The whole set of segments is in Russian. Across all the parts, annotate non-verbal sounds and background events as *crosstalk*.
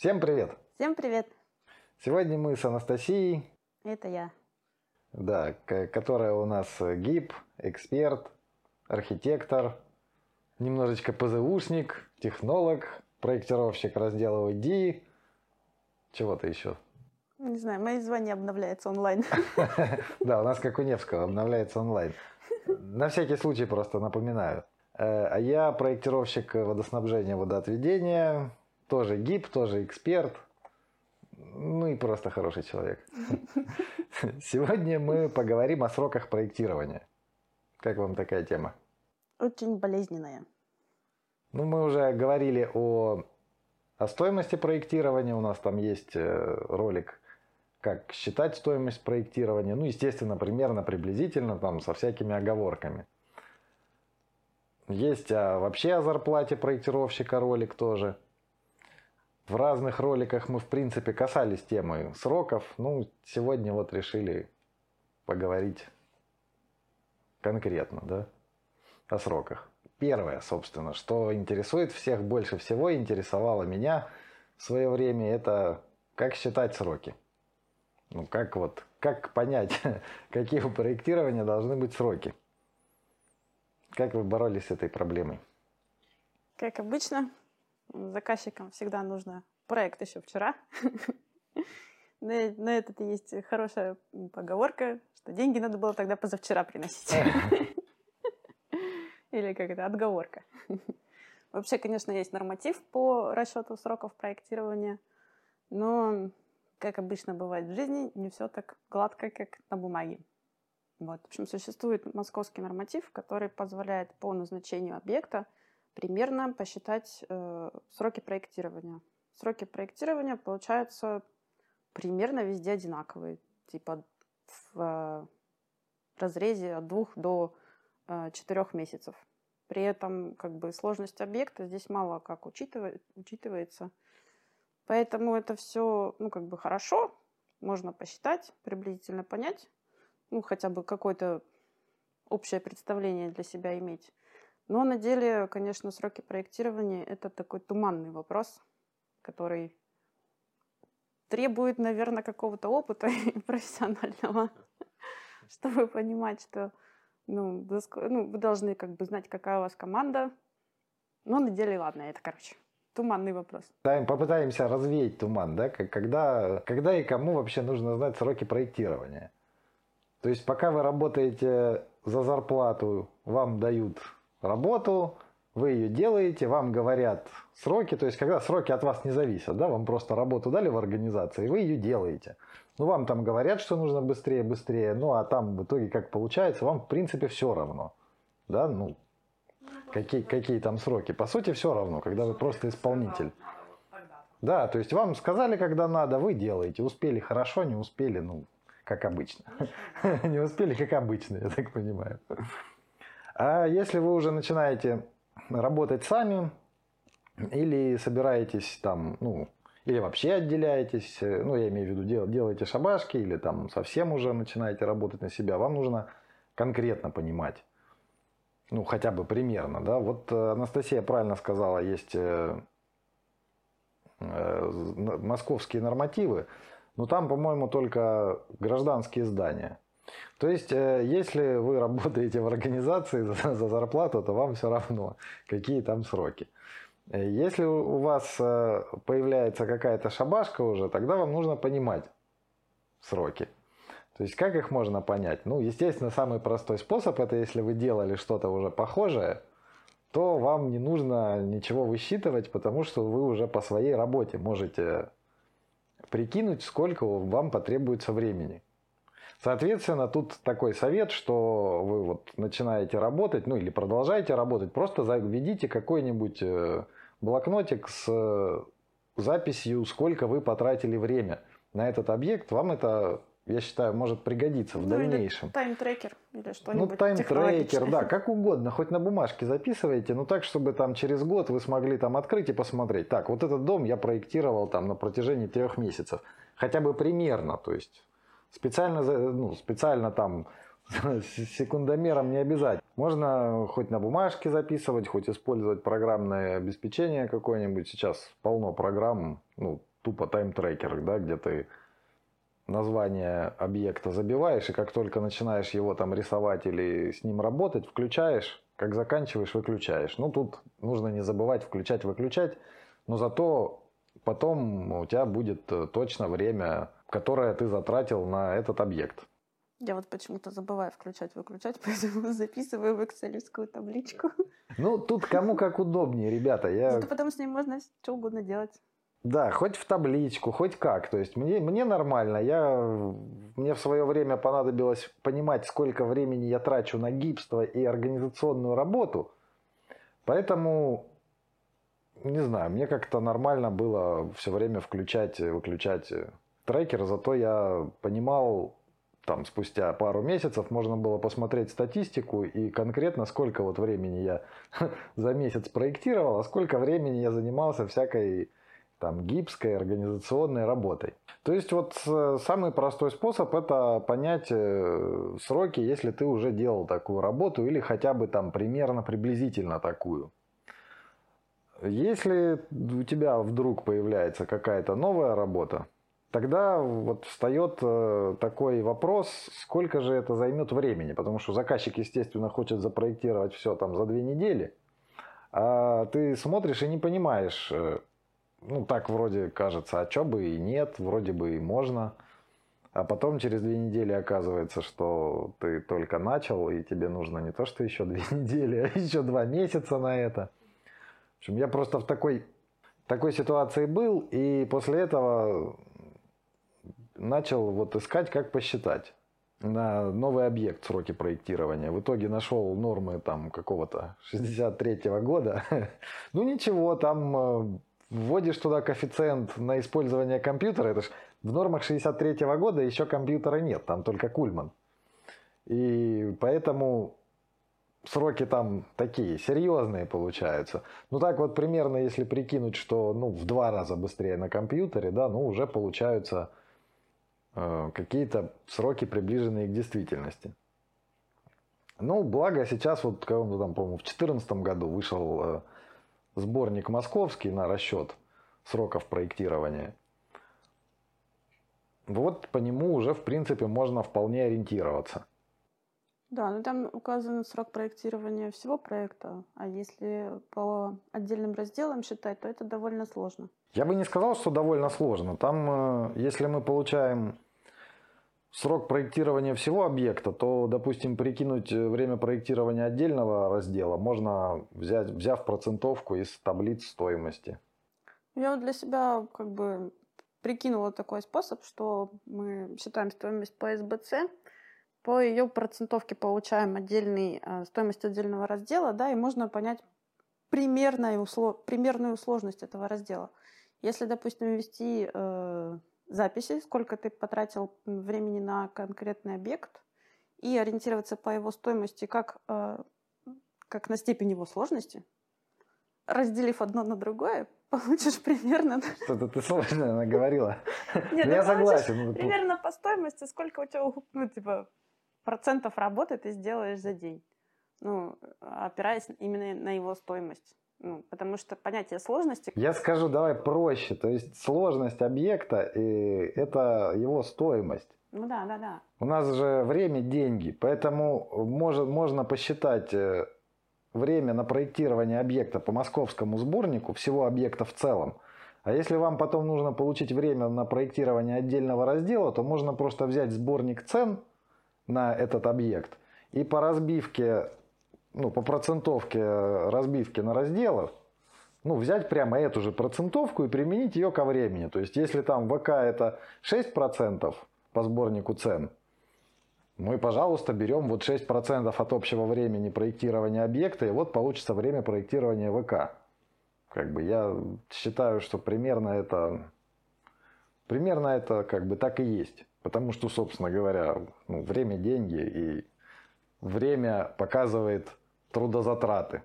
Всем привет! Всем привет! Сегодня мы с Анастасией. Это я. Да, которая у нас гиб, эксперт, архитектор, немножечко ПЗУшник, технолог, проектировщик раздела ID. Чего-то еще. Не знаю, мои звания обновляются онлайн. *laughs* Да, у нас как у Невского обновляется онлайн. На всякий случай просто напоминаю. Э, а я проектировщик водоснабжения, водоотведения, тоже гиб, тоже эксперт, ну и просто хороший человек. *laughs* Сегодня мы поговорим о сроках проектирования. Как вам такая тема? Очень болезненная. Ну, мы уже говорили о, о стоимости проектирования. У нас там есть э, ролик как считать стоимость проектирования. Ну, естественно, примерно, приблизительно, там, со всякими оговорками. Есть а, вообще о зарплате проектировщика ролик тоже. В разных роликах мы, в принципе, касались темы сроков. Ну, сегодня вот решили поговорить конкретно, да, о сроках. Первое, собственно, что интересует всех больше всего, интересовало меня в свое время, это как считать сроки. Ну, как вот, как понять, *laughs* какие у проектирования должны быть сроки? Как вы боролись с этой проблемой? Как обычно, заказчикам всегда нужно проект еще вчера. *laughs* На этот есть хорошая поговорка, что деньги надо было тогда позавчера приносить. *laughs* Или как это, отговорка. *laughs* Вообще, конечно, есть норматив по расчету сроков проектирования, но как обычно бывает в жизни, не все так гладко, как на бумаге. Вот. В общем, существует московский норматив, который позволяет по назначению объекта примерно посчитать э, сроки проектирования. Сроки проектирования получаются примерно везде одинаковые, типа в э, разрезе от двух до э, четырех месяцев. При этом как бы сложность объекта здесь мало как учитывает, учитывается. Поэтому это все, ну, как бы хорошо, можно посчитать, приблизительно понять, ну, хотя бы какое-то общее представление для себя иметь. Но на деле, конечно, сроки проектирования – это такой туманный вопрос, который требует, наверное, какого-то опыта *laughs* профессионального, *laughs* чтобы понимать, что ну, ну, вы должны как бы знать, какая у вас команда. Но на деле, ладно, это, короче, туманный вопрос. Попытаемся развеять туман, да? Когда, когда и кому вообще нужно знать сроки проектирования? То есть пока вы работаете за зарплату, вам дают работу, вы ее делаете, вам говорят сроки, то есть когда сроки от вас не зависят, да, вам просто работу дали в организации, вы ее делаете. Ну, вам там говорят, что нужно быстрее, быстрее, ну, а там в итоге как получается, вам в принципе все равно, да, ну, какие, какие там сроки. По сути, все равно, когда вы просто исполнитель. Да, то есть вам сказали, когда надо, вы делаете. Успели хорошо, не успели, ну, как обычно. *laughs* Не успели, как обычно, я так понимаю. А если вы уже начинаете работать сами, или собираетесь там, ну, или вообще отделяетесь, ну, я имею в виду, дел, делаете шабашки, или там совсем уже начинаете работать на себя, вам нужно конкретно понимать, ну, хотя бы примерно, да. Вот э, Анастасия правильно сказала, есть э, э, московские нормативы, но там, по-моему, только гражданские здания. То есть, если вы работаете в организации *laughs* за, за зарплату, то вам все равно, какие там сроки. Если у вас появляется какая-то шабашка уже, тогда вам нужно понимать сроки. То есть как их можно понять? Ну, естественно, самый простой способ это если вы делали что-то уже похожее, то вам не нужно ничего высчитывать, потому что вы уже по своей работе можете прикинуть, сколько вам потребуется времени. Соответственно, тут такой совет, что вы вот начинаете работать, ну или продолжаете работать, просто введите какой-нибудь э, блокнотик с э, записью, сколько вы потратили время на этот объект. Вам это я считаю, может пригодиться в ну, дальнейшем. Тайм-трекер или что-нибудь Ну, тайм-трекер, да, как угодно, хоть на бумажке записывайте, но так, чтобы там через год вы смогли там открыть и посмотреть. Так, вот этот дом я проектировал там на протяжении трех месяцев. Хотя бы примерно, то есть специально, ну, специально там *laughs* секундомером не обязательно. Можно хоть на бумажке записывать, хоть использовать программное обеспечение какое-нибудь. Сейчас полно программ, ну, тупо тайм-трекер, да, где ты название объекта забиваешь, и как только начинаешь его там рисовать или с ним работать, включаешь, как заканчиваешь, выключаешь. Ну, тут нужно не забывать включать-выключать, но зато потом у тебя будет точно время, которое ты затратил на этот объект. Я вот почему-то забываю включать-выключать, *laughs* поэтому записываю в экселевскую табличку. Ну, тут кому как удобнее, ребята. Я... Зато потом с ней можно что угодно делать. Да, хоть в табличку, хоть как. То есть мне, мне нормально. Я, мне в свое время понадобилось понимать, сколько времени я трачу на гипство и организационную работу. Поэтому, не знаю, мне как-то нормально было все время включать, выключать трекер. Зато я понимал, там спустя пару месяцев можно было посмотреть статистику и конкретно сколько вот времени я *laughs* за месяц проектировал, а сколько времени я занимался всякой там гибской организационной работой. То есть вот э, самый простой способ это понять э, сроки, если ты уже делал такую работу или хотя бы там примерно приблизительно такую. Если у тебя вдруг появляется какая-то новая работа, тогда вот встает э, такой вопрос, сколько же это займет времени, потому что заказчик, естественно, хочет запроектировать все там за две недели, а ты смотришь и не понимаешь, э, ну так вроде кажется, а что бы и нет, вроде бы и можно, а потом через две недели оказывается, что ты только начал, и тебе нужно не то, что еще две *laughs* недели, а еще два месяца на это. В общем, я просто в такой, такой ситуации был, и после этого начал вот искать, как посчитать на новый объект сроки проектирования. В итоге нашел нормы там какого-то 63-го года. *laughs* ну ничего, там э, вводишь туда коэффициент на использование компьютера. Это ж в нормах 63-го года еще компьютера нет, там только Кульман. И поэтому сроки там такие, серьезные получаются. Ну так вот примерно, если прикинуть, что ну, в два раза быстрее на компьютере, да, ну уже получаются какие-то сроки, приближенные к действительности. Ну, благо сейчас, вот, там, по-моему, в 2014 году вышел э, сборник московский на расчет сроков проектирования. Вот по нему уже, в принципе, можно вполне ориентироваться. Да, ну там указан срок проектирования всего проекта, а если по отдельным разделам считать, то это довольно сложно. Я бы не сказал, что довольно сложно. Там, э, если мы получаем срок проектирования всего объекта, то, допустим, прикинуть э, время проектирования отдельного раздела можно взять, взяв процентовку из таблиц стоимости. Я вот для себя как бы прикинула такой способ, что мы считаем стоимость по СБЦ, по ее процентовке получаем отдельный, э, стоимость отдельного раздела, да, и можно понять примерную, примерную сложность этого раздела. Если, допустим, ввести э, записи, сколько ты потратил времени на конкретный объект, и ориентироваться по его стоимости как, э, как на степень его сложности, разделив одно на другое, *laughs* получишь примерно... Что-то ты сложно говорила. Нет, ну, я согласен. Ну, примерно по стоимости, сколько у тебя, ну, типа, процентов работы ты сделаешь за день. Ну, опираясь именно на его стоимость. Ну, потому что понятие сложности... Я скажу, давай проще. То есть сложность объекта и это его стоимость. Ну да, да, да. У нас же время – деньги, поэтому может, можно посчитать э, время на проектирование объекта по московскому сборнику, всего объекта в целом. А если вам потом нужно получить время на проектирование отдельного раздела, то можно просто взять сборник цен на этот объект и по разбивке ну, по процентовке разбивки на разделов, ну, взять прямо эту же процентовку и применить ее ко времени. То есть, если там ВК это 6% по сборнику цен, и, пожалуйста, берем вот 6% от общего времени проектирования объекта, и вот получится время проектирования ВК. Как бы я считаю, что примерно это, примерно это как бы так и есть. Потому что, собственно говоря, ну, время – деньги, и время показывает трудозатраты.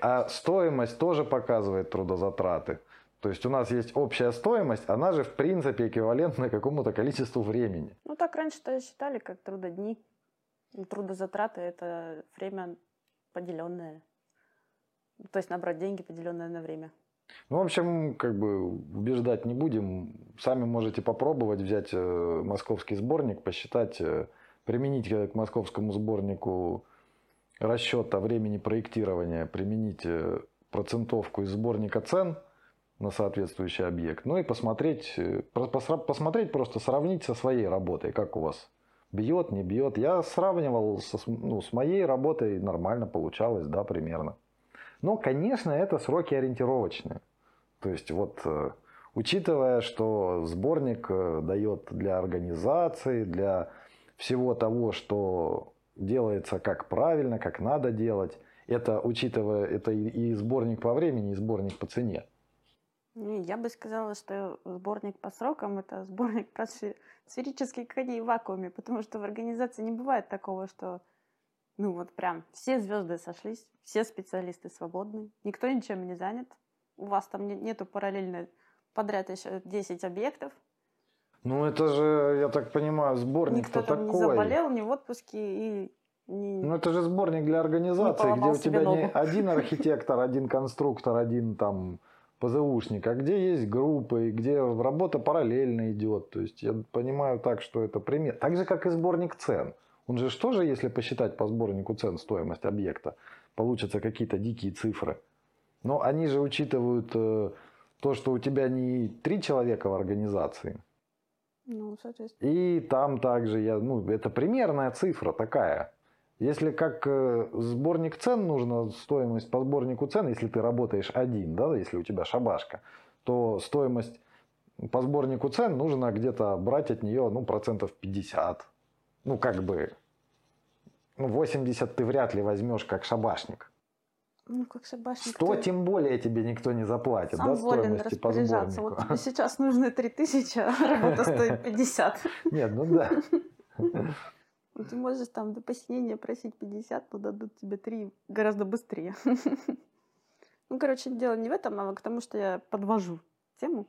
А стоимость тоже показывает трудозатраты. То есть у нас есть общая стоимость, она же в принципе эквивалентна какому-то количеству времени. Ну так раньше-то считали как трудодни. Трудозатраты – это время поделенное. То есть набрать деньги, поделенное на время. Ну, в общем, как бы убеждать не будем. Сами можете попробовать взять э, московский сборник, посчитать, э, применить к московскому сборнику расчета времени проектирования, применить э, процентовку из сборника цен на соответствующий объект, ну и посмотреть, посмотреть просто сравнить со своей работой, как у вас бьет, не бьет. Я сравнивал со, ну, с моей работой, нормально получалось, да, примерно. Но, конечно, это сроки ориентировочные. То есть вот э, учитывая, что сборник э, дает для организации, для всего того, что делается как правильно, как надо делать, это учитывая, это и сборник по времени, и сборник по цене. Я бы сказала, что сборник по срокам – это сборник про сферические коней в вакууме, потому что в организации не бывает такого, что ну вот прям все звезды сошлись, все специалисты свободны, никто ничем не занят. У вас там нету параллельно подряд еще 10 объектов. Ну это же, я так понимаю, сборник-то такой. Никто не заболел, не в отпуске и не, ну это же сборник для организации, где у тебя ногу. не один *laughs* архитектор, один конструктор, один там ПЗУшник, а где есть группы, где работа параллельно идет. То есть я понимаю так, что это пример. Так же, как и сборник цен. Он же что же, если посчитать по сборнику цен стоимость объекта, получатся какие-то дикие цифры. Но они же учитывают э, то, что у тебя не три человека в организации. Ну, соответственно. И там также, я, ну, это примерная цифра такая. Если как э, сборник цен нужно, стоимость по сборнику цен, если ты работаешь один, да, если у тебя шабашка, то стоимость по сборнику цен нужно где-то брать от нее ну, процентов 50. Ну, как бы ну, 80 ты вряд ли возьмешь как шабашник. Ну, как шабашник. 100 ты... тем более тебе никто не заплатит, Сам да, по сборнику. Вот тебе сейчас нужно 3000, а работа стоит *laughs* 50. Нет, ну да. *laughs* Ты можешь там до посинения просить 50, но дадут тебе 3 гораздо быстрее. *laughs* Ну, короче, дело не в этом, а к тому, что я подвожу тему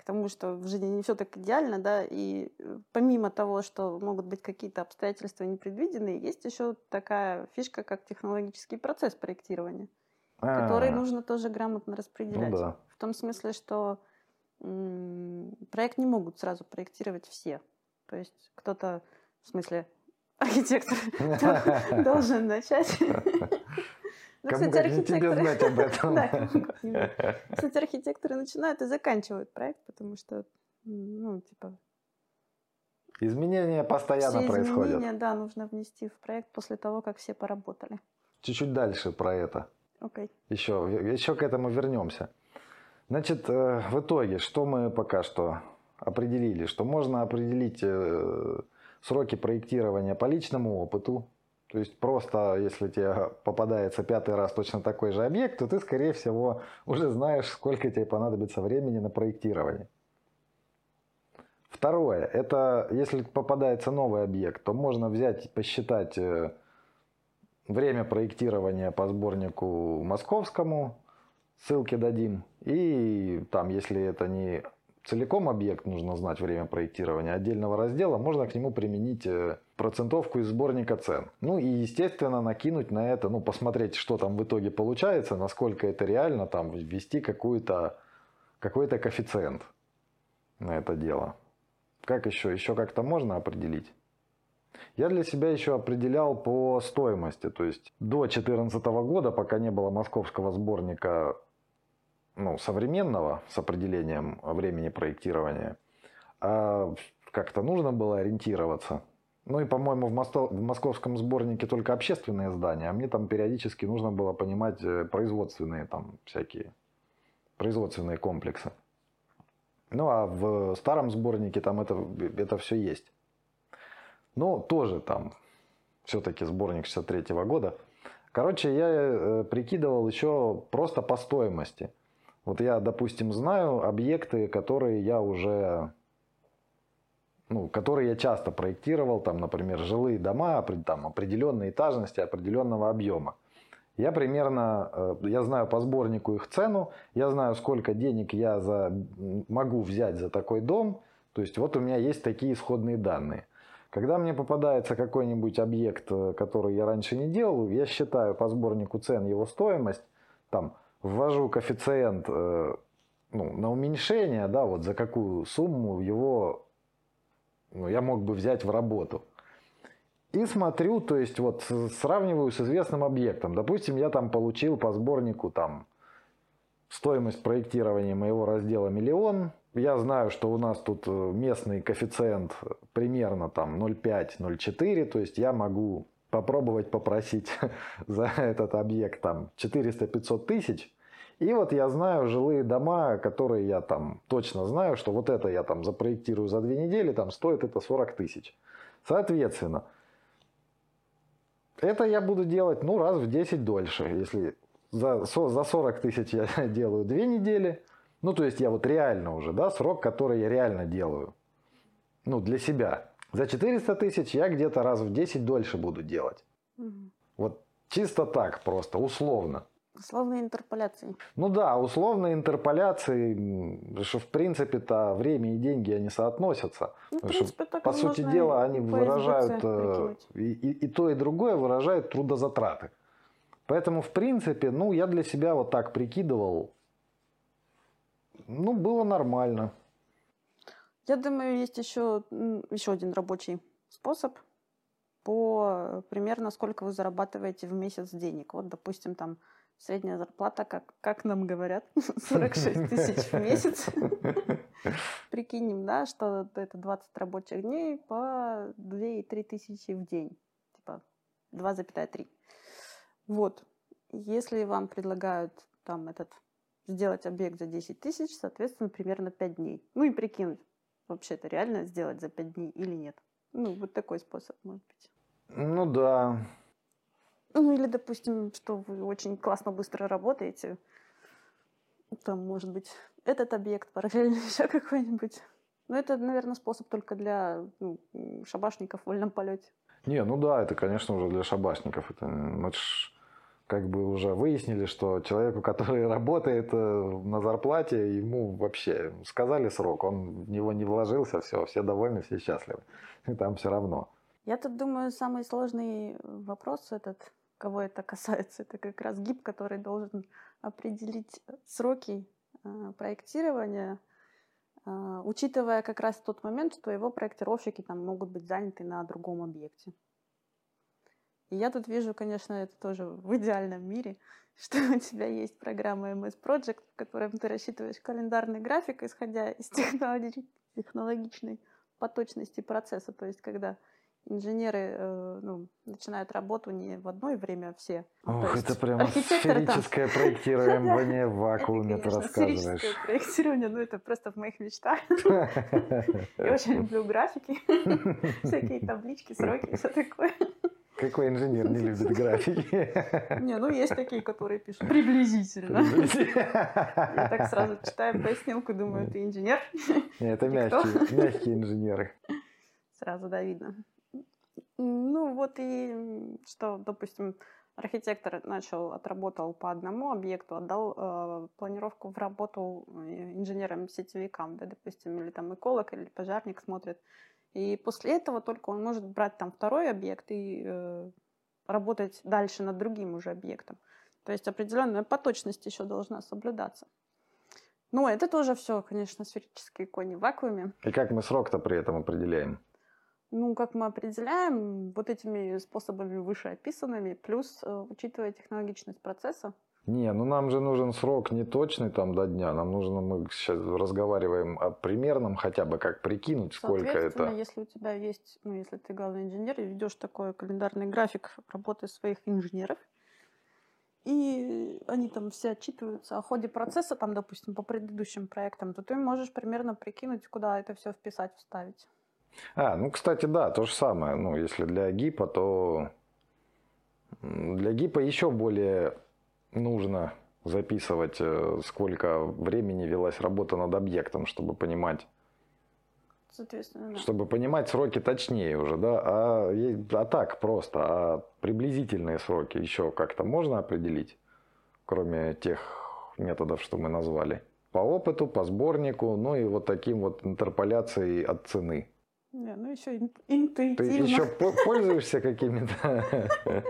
к тому, что в жизни не все так идеально, да, и э, помимо того, что могут быть какие-то обстоятельства непредвиденные, есть еще такая фишка, как технологический процесс проектирования, А-а-а. который нужно тоже грамотно распределять. Ну, да. В том смысле, что м- проект не могут сразу проектировать все. То есть кто-то, в смысле, *laughs* архитектор *laughs* должен *laughs* начать ну, Кому кстати, как тебе знать об *laughs* этом. да, кстати, архитекторы начинают и заканчивают проект, потому что, ну, типа... Изменения постоянно все происходят. изменения, да, нужно внести в проект после того, как все поработали. Чуть-чуть дальше про это. Окей. Okay. Еще, еще к этому вернемся. Значит, э, в итоге, что мы пока что определили? Что можно определить э, сроки проектирования по личному опыту, то есть просто, если тебе попадается пятый раз точно такой же объект, то ты, скорее всего, уже знаешь, сколько тебе понадобится времени на проектирование. Второе, это если попадается новый объект, то можно взять, посчитать э, время проектирования по сборнику московскому, ссылки дадим. И там, если это не целиком объект нужно знать время проектирования отдельного раздела, можно к нему применить э, процентовку из сборника цен. Ну и, естественно, накинуть на это, ну, посмотреть, что там в итоге получается, насколько это реально, там, ввести какую-то, какой-то коэффициент на это дело. Как еще? Еще как-то можно определить? Я для себя еще определял по стоимости. То есть до 2014 года, пока не было московского сборника ну, современного с определением времени проектирования, а как-то нужно было ориентироваться. Ну и, по-моему, в, Мосто... в московском сборнике только общественные здания, а мне там периодически нужно было понимать э, производственные там всякие, производственные комплексы. Ну а в старом сборнике там это, это все есть. Но тоже там все-таки сборник 63 -го года. Короче, я э, прикидывал еще просто по стоимости. Вот я, допустим, знаю объекты, которые я уже, ну, которые я часто проектировал, там, например, жилые дома, там, определенной этажности, определенного объема. Я примерно, э, я знаю по сборнику их цену, я знаю, сколько денег я за, могу взять за такой дом. То есть вот у меня есть такие исходные данные. Когда мне попадается какой-нибудь объект, э, который я раньше не делал, я считаю по сборнику цен его стоимость, там ввожу коэффициент э, ну, на уменьшение, да, вот за какую сумму его ну, я мог бы взять в работу. И смотрю, то есть вот сравниваю с известным объектом. Допустим, я там получил по сборнику там стоимость проектирования моего раздела миллион. Я знаю, что у нас тут э, местный коэффициент примерно там 0,5-0,4, то есть я могу попробовать попросить *laughs* за этот объект там 400-500 тысяч. И вот я знаю жилые дома, которые я там точно знаю, что вот это я там запроектирую за две недели, там стоит это 40 тысяч. Соответственно, это я буду делать ну раз в 10 дольше. Если за, за 40 тысяч я *laughs* делаю две недели, ну то есть я вот реально уже, да, срок, который я реально делаю, ну для себя. За 400 тысяч я где-то раз в 10 дольше буду делать. Угу. Вот чисто так просто, условно. Условные интерполяции. Ну да, условные интерполяции, что в принципе-то время и деньги они соотносятся. Ну, в принципе, что, по сути дела, они выражают э, и, и, и то, и другое выражают трудозатраты. Поэтому, в принципе, ну, я для себя вот так прикидывал. Ну, было нормально. Я думаю, есть еще, еще один рабочий способ по примерно сколько вы зарабатываете в месяц денег. Вот, допустим, там средняя зарплата, как, как нам говорят, *laughs* 46 тысяч в месяц. *laughs* Прикинем, да, что это 20 рабочих дней по 2-3 тысячи в день. Типа 2,3. Вот. Если вам предлагают там этот сделать объект за 10 тысяч, соответственно, примерно 5 дней. Ну и прикинуть, вообще это реально сделать за 5 дней или нет. Ну, вот такой способ, может быть. Ну да, ну или, допустим, что вы очень классно быстро работаете. Там, может быть, этот объект, параллельно *laughs* еще какой-нибудь. Но это, наверное, способ только для ну, шабашников в вольном полете. Не, ну да, это, конечно, уже для шабашников. Это, это ж, как бы уже выяснили, что человеку, который *laughs* работает э, на зарплате, ему вообще сказали срок, он в него не вложился, все, все довольны, все счастливы. И там все равно. Я тут думаю, самый сложный вопрос этот кого это касается, это как раз ГИП, который должен определить сроки э, проектирования, э, учитывая как раз тот момент, что его проектировщики там могут быть заняты на другом объекте. И я тут вижу, конечно, это тоже в идеальном мире, *laughs* что у тебя есть программа MS Project, в которой ты рассчитываешь календарный график, исходя из *laughs* технологичной поточности процесса. То есть, когда инженеры э, ну, начинают работу не в одно время все. Ох, это прям сферическое там... проектирование *laughs* в вакууме, ты рассказываешь. проектирование, ну это просто в моих мечтах. Я очень люблю графики, всякие таблички, сроки, все такое. Какой инженер не любит графики? *laughs* Не, ну есть такие, которые пишут приблизительно. Я так сразу читаю пояснилку, думаю, ты инженер? Это мягкие, мягкие инженеры. Сразу, да, видно. Ну, вот и что, допустим, архитектор начал, отработал по одному объекту, отдал э, планировку в работу э, инженерам-сетевикам, да, допустим, или там эколог, или пожарник смотрит. И после этого только он может брать там второй объект и э, работать дальше над другим уже объектом. То есть определенная поточность еще должна соблюдаться. Ну, это тоже все, конечно, сферические кони в вакууме. И как мы срок-то при этом определяем? Ну, как мы определяем, вот этими способами вышеописанными, плюс э, учитывая технологичность процесса. Не, ну нам же нужен срок не точный там до дня, нам нужно, мы сейчас разговариваем о примерном хотя бы, как прикинуть, сколько это. если у тебя есть, ну, если ты главный инженер и ведешь такой календарный график работы своих инженеров, и они там все отчитываются о ходе процесса, там, допустим, по предыдущим проектам, то ты можешь примерно прикинуть, куда это все вписать, вставить. А, ну, кстати, да, то же самое. Ну, если для гипа, то для гипа еще более нужно записывать, э, сколько времени велась работа над объектом, чтобы понимать, Соответственно, да. Чтобы понимать сроки точнее уже, да, а, а так просто, а приблизительные сроки еще как-то можно определить, кроме тех методов, что мы назвали. По опыту, по сборнику, ну и вот таким вот интерполяцией от цены. Не, ну еще ин- Ты интуитивно. еще по- пользуешься какими-то *laughs*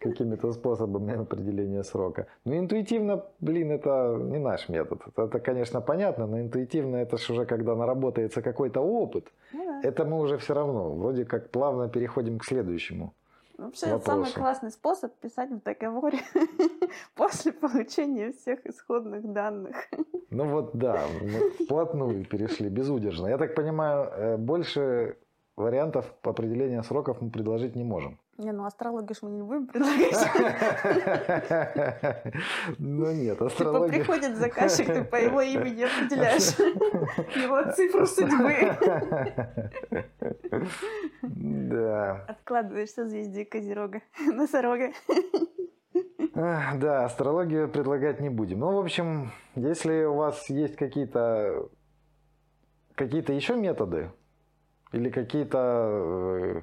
какими-то способами определения срока. Ну, интуитивно, блин, это не наш метод. Это, конечно, понятно, но интуитивно это же уже когда наработается какой-то опыт. Ну. Это мы уже все равно вроде как плавно переходим к следующему. Вообще, это самый классный способ писать в договоре *laughs* после получения всех исходных данных. Ну вот да, мы вплотную перешли, безудержно. Я так понимаю, э, больше вариантов определения сроков мы предложить не можем. Не, ну астрологию ж мы не будем *laughs* предлагать. Ну нет, Типа астрология... приходит заказчик, ты по его имени определяешь *laughs* его цифру судьбы. *laughs* Да. Откладываешь созвездие Козерога, Носорога. Да, астрологию предлагать не будем. Ну, в общем, если у вас есть какие-то какие-то еще методы или какие-то э,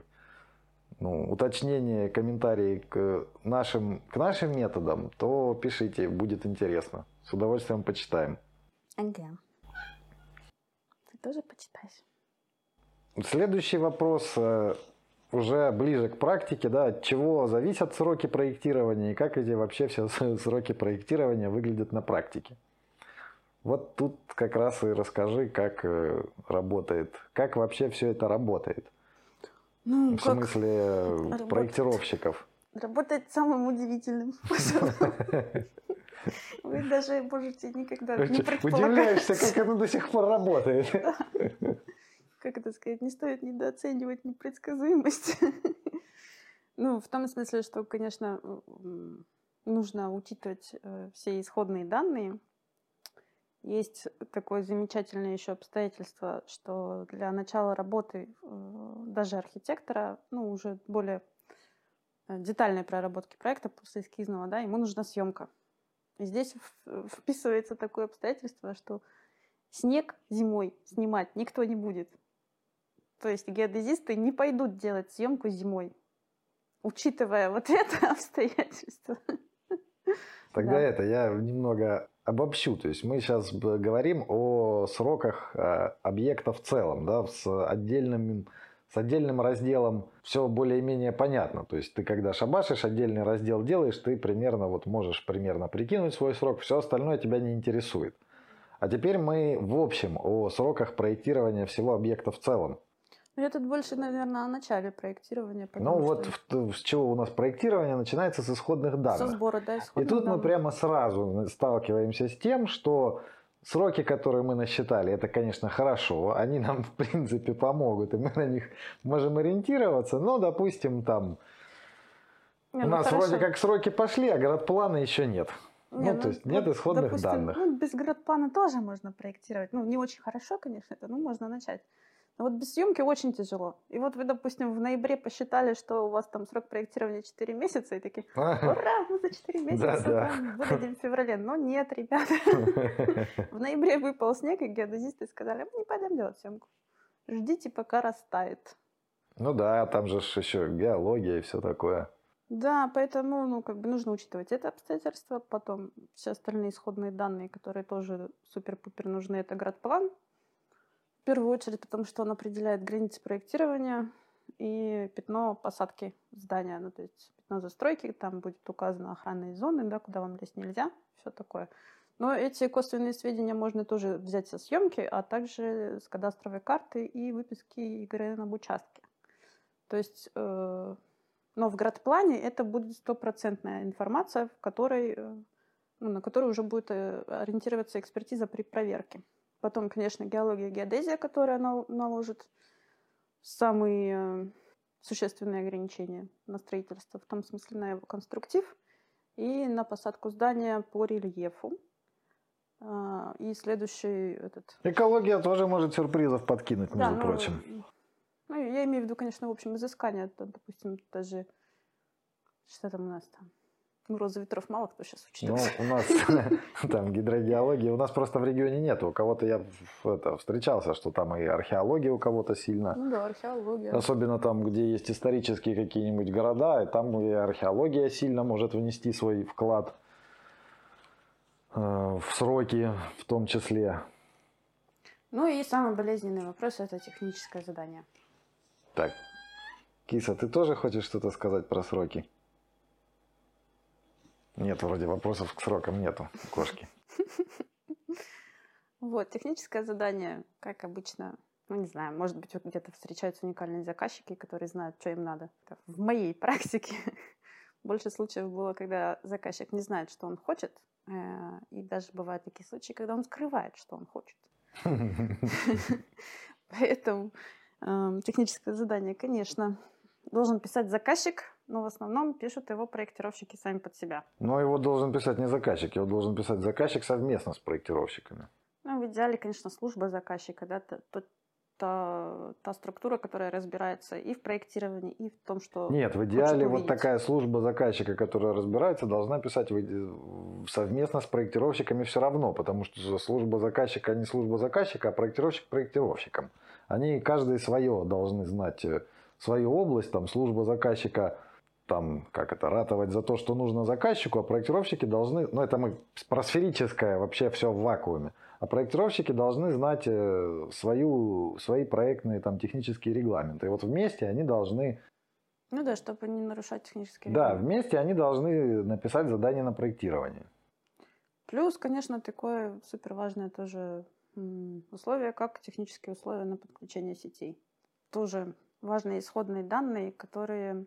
ну, уточнения, комментарии к нашим, к нашим методам, то пишите, будет интересно. С удовольствием почитаем. Ага. Ты тоже почитаешь? Следующий вопрос э, уже ближе к практике, да, от чего зависят сроки проектирования и как эти вообще все *laughs* сроки проектирования выглядят на практике. Вот тут как раз и расскажи, как э, работает, как вообще все это работает. Ну, В как смысле работает? проектировщиков. работает самым удивительным *laughs* способом. Вы даже можете никогда не Удивляешься, предполагать. как оно до сих пор работает. *laughs* как это сказать, не стоит недооценивать непредсказуемость. *laughs* Ну, в том смысле, что, конечно, нужно учитывать э, все исходные данные. Есть такое замечательное еще обстоятельство, что для начала работы э, даже архитектора, ну, уже более э, детальной проработки проекта после эскизного, да, ему нужна съемка. И здесь *laughs* вписывается такое обстоятельство, что снег зимой снимать никто не будет. То есть геодезисты не пойдут делать съемку зимой, учитывая вот *laughs* это обстоятельство. Тогда Да. это я немного обобщу. То есть мы сейчас говорим о сроках э, объекта в целом, да, с отдельным, с отдельным разделом все более-менее понятно. То есть ты когда шабашишь, отдельный раздел делаешь, ты примерно вот можешь примерно прикинуть свой срок, все остальное тебя не интересует. А теперь мы в общем о сроках проектирования всего объекта в целом. Ну, я тут больше, наверное, о начале проектирования. Ну вот что в- с чего у нас проектирование начинается с исходных данных. Со сбора, да, И исходных тут мы данных. прямо сразу сталкиваемся с тем, что сроки, которые мы насчитали, это, конечно, хорошо, они нам, в принципе, помогут, и мы на них можем ориентироваться, но, допустим, там Не, у ну, нас хорошо. вроде как сроки пошли, а городплана еще нет. Не, ну, то есть нет исходных допустим, данных. Ну, без градплана тоже можно проектировать. Ну, не очень хорошо, конечно, это, ну, можно начать. Но вот без съемки очень тяжело. И вот вы, допустим, в ноябре посчитали, что у вас там срок проектирования 4 месяца, и такие, *laughs* ура, мы за 4 месяца выдадим в феврале. Но нет, ребята. *laughs* В ноябре выпал снег, и геодезисты сказали, мы не пойдем делать съемку. Ждите, пока растает. Ну да, там же еще геология и все такое. Да, поэтому, ну, как бы нужно учитывать это обстоятельство. Потом все остальные исходные данные, которые тоже супер-пупер нужны, это градплан. В первую очередь, потому что он определяет границы проектирования и пятно посадки здания. Ну, то есть пятно застройки, там будет указано охранные зоны, да, куда вам лезть нельзя, все такое. Но эти косвенные сведения можно тоже взять со съемки, а также с кадастровой карты и выписки ИГРН об участке. То есть э, но в градплане это будет стопроцентная информация, в которой, э, ну, на которую уже будет э, ориентироваться экспертиза при проверке. Потом, конечно, геология и геодезия, которая нал- наложит самые э, существенные ограничения на строительство, в том смысле на его конструктив и на посадку здания по рельефу. А, И следующий этот Экология тоже может сюрпризов подкинуть, между ну, прочим. Ну, я имею в виду, конечно, в общем, изыскание. Допустим, даже... Что там у нас там? Ну, роза ветров мало кто сейчас Ну, учитывает. у нас *laughs* там гидрогеология, у нас просто в регионе нет. У кого-то я это, встречался, что там и археология у кого-то сильно. Ну да, археология. Особенно там, где есть исторические какие-нибудь города, и там и археология сильно может внести свой вклад э, в сроки в том числе. Ну и самый болезненный вопрос – это техническое задание. Так, Киса, ты тоже хочешь что-то сказать про сроки? Нет, вроде вопросов к срокам нету кошки. Вот, техническое задание, как обычно, ну, не знаю, может быть, где-то встречаются уникальные заказчики, которые знают, что им надо. В моей практике *laughs* больше случаев было, когда заказчик не знает, что он хочет, э, и даже бывают такие случаи, когда он скрывает, что он хочет. *laughs* *laughs* Поэтому эм, техническое задание, конечно, должен писать заказчик, но в основном пишут его проектировщики сами под себя. Но его должен писать не заказчик, его должен писать заказчик совместно с проектировщиками. Ну, в идеале, конечно, служба заказчика, да, тот, та, та структура, которая разбирается и в проектировании, и в том, что... Нет, в идеале вот такая служба заказчика, которая разбирается, должна писать совместно с проектировщиками все равно, потому что служба заказчика не служба заказчика, а проектировщик проектировщиком. Они каждый свое должны знать, э, свою область, там служба заказчика там, как это, ратовать за то, что нужно заказчику, а проектировщики должны, ну это мы про сферическое, вообще все в вакууме. А проектировщики должны знать э, свою, свои проектные там, технические регламенты. И вот вместе они должны... Ну да, чтобы не нарушать технические регламенты. Да, вместе они должны написать задание на проектирование. Плюс, конечно, такое супер важное тоже условие, как технические условия на подключение сетей. Тоже важные исходные данные, которые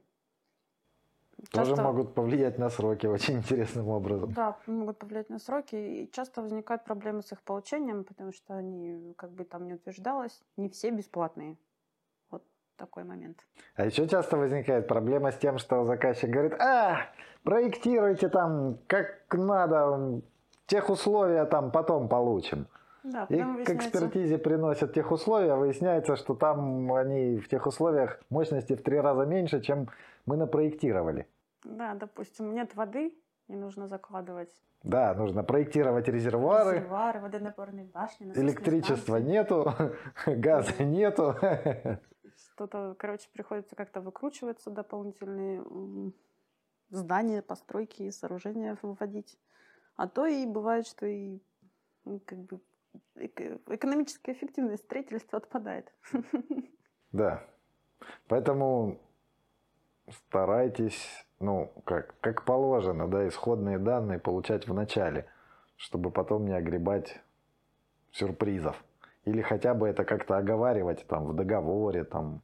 тоже часто... могут повлиять на сроки *laughs* очень интересным образом. Да, могут повлиять на сроки. И часто возникают проблемы с их получением, потому что они, как бы там не утверждалось, не все бесплатные. Вот такой момент. А еще часто возникает проблема с тем, что заказчик говорит, а, проектируйте там как надо, тех условия там потом получим. Да, и выясняется... к экспертизе приносят тех условия, выясняется, что там они в тех условиях мощности в три раза меньше, чем мы напроектировали. Да, допустим, нет воды, и нужно закладывать. Да, нужно проектировать резервуары. Резервуары, водонапорные башни. Электричества станции. нету, *laughs* газа нету. Что-то, короче, приходится как-то выкручиваться, дополнительные здания, постройки, сооружения выводить. А то и бывает, что и ну, как бы экономическая эффективность строительства отпадает. Да. Поэтому старайтесь, ну, как, как положено, да, исходные данные получать в начале, чтобы потом не огребать сюрпризов. Или хотя бы это как-то оговаривать там в договоре, там,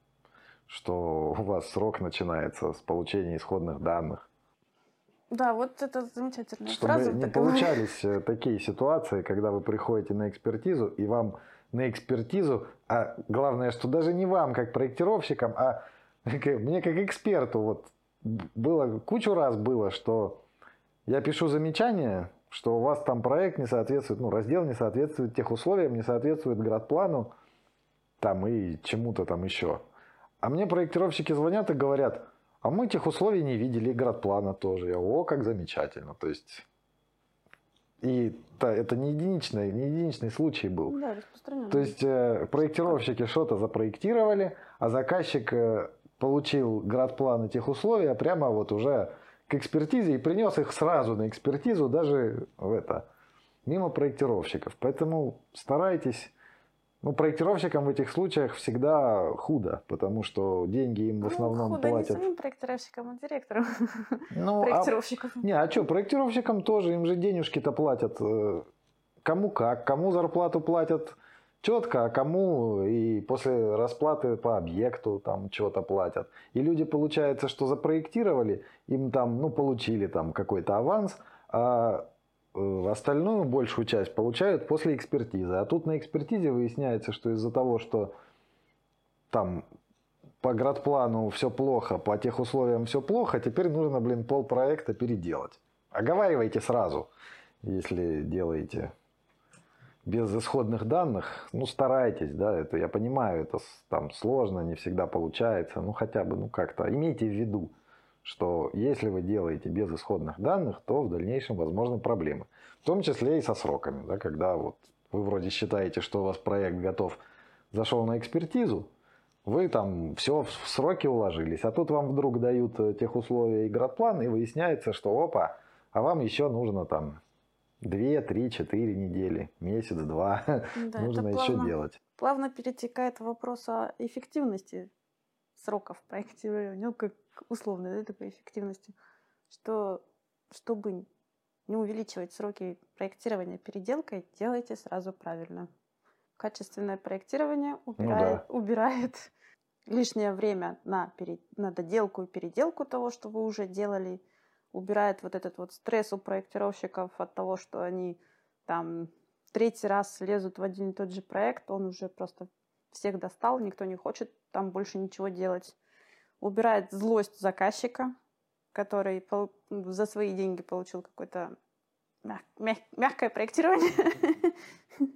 что у вас срок начинается с получения исходных данных. Да, вот это замечательная Чтобы фраза. не такая. *laughs* получались э, такие ситуации, когда вы приходите на экспертизу, и вам на экспертизу, а главное, что даже не вам, как проектировщикам, а *laughs* мне как эксперту вот было, кучу раз было, что я пишу замечание, что у вас там проект не соответствует, ну, раздел не соответствует тех условиям, не соответствует градплану, там и чему-то там еще. А мне проектировщики звонят и говорят, а мы тех условий не видели, и градплана тоже. Я, о, как замечательно. То есть, и да, это не единичный, не единичный случай был. Да, распространенный. То есть, э, проектировщики что-то запроектировали, а заказчик э, получил градплан этих условий, а прямо вот уже к экспертизе и принес их сразу на экспертизу, даже в это, мимо проектировщиков. Поэтому старайтесь ну, проектировщикам в этих случаях всегда худо, потому что деньги им в ну, основном ну, худо платят. не самим проектировщикам, а директорам ну, проектировщиков. А, не, а что, проектировщикам тоже, им же денежки-то платят. Э, кому как, кому зарплату платят четко, а кому и после расплаты по объекту там что-то платят. И люди, получается, что запроектировали, им там, ну, получили там какой-то аванс, а остальную большую часть получают после экспертизы. А тут на экспертизе выясняется, что из-за того, что там по градплану все плохо, по тех условиям все плохо, теперь нужно, блин, пол проекта переделать. Оговаривайте сразу, если делаете без исходных данных, ну, старайтесь, да, это я понимаю, это там сложно, не всегда получается, ну, хотя бы, ну, как-то имейте в виду, что если вы делаете без исходных данных, то в дальнейшем возможны проблемы. В том числе и со сроками. Да, когда вот вы вроде считаете, что у вас проект готов, зашел на экспертизу, вы там все в сроки уложились, а тут вам вдруг дают э, тех условия и градплан, и выясняется, что опа, а вам еще нужно там две, три, четыре недели, месяц, два, *laughs* да, нужно еще делать. Плавно перетекает вопрос о эффективности сроков проектирования, ну, как условно, да, такой эффективности, что чтобы не увеличивать сроки проектирования переделкой, делайте сразу правильно. Качественное проектирование убирает, ну, да. убирает *laughs* лишнее время на, пере, на доделку и переделку того, что вы уже делали, убирает вот этот вот стресс у проектировщиков от того, что они там третий раз лезут в один и тот же проект, он уже просто всех достал, никто не хочет там больше ничего делать. Убирает злость заказчика, который за свои деньги получил какое-то мягкое проектирование. *laughs*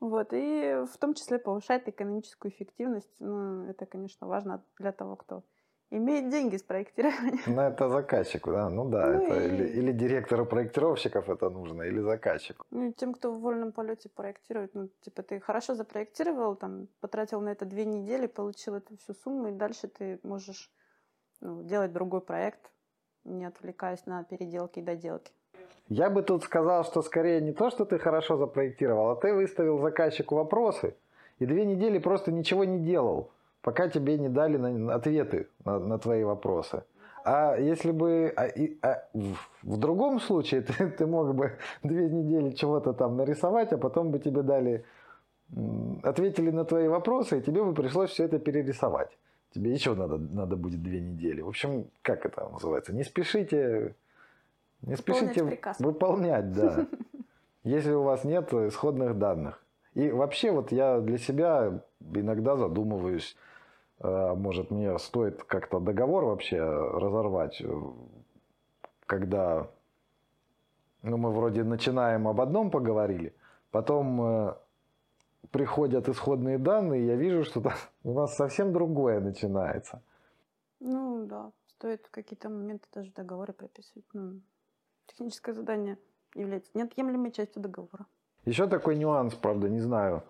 Вот, и в том числе повышает экономическую эффективность. Ну, это, конечно, важно для того, кто имеет деньги с проектированием. Ну, это заказчику, да, ну да, ну это и... или, или директору проектировщиков это нужно, или заказчику. Ну, тем, кто в вольном полете проектирует, ну, типа, ты хорошо запроектировал, там, потратил на это две недели, получил эту всю сумму, и дальше ты можешь ну, делать другой проект, не отвлекаясь на переделки и доделки. Я бы тут сказал, что скорее не то, что ты хорошо запроектировал, а ты выставил заказчику вопросы и две недели просто ничего не делал пока тебе не дали на, ответы на, на твои вопросы. А если бы а, и, а, в, в другом случае *laughs* ты, ты мог бы две недели чего-то там нарисовать, а потом бы тебе дали, ответили на твои вопросы, и тебе бы пришлось все это перерисовать. Тебе еще надо, надо будет две недели. В общем, как это называется? Не спешите, не спешите приказ. выполнять, да. *laughs* Если у вас нет исходных данных. И вообще вот я для себя иногда задумываюсь, может, мне стоит как-то договор вообще разорвать, э, когда ну, мы вроде начинаем об одном поговорили, потом э, приходят исходные данные, и я вижу, что *laughs* у нас совсем другое начинается. Ну да, стоит какие-то моменты даже в договоре прописывать. Ну, техническое задание является неотъемлемой частью договора. Еще такой нюанс, правда, не знаю,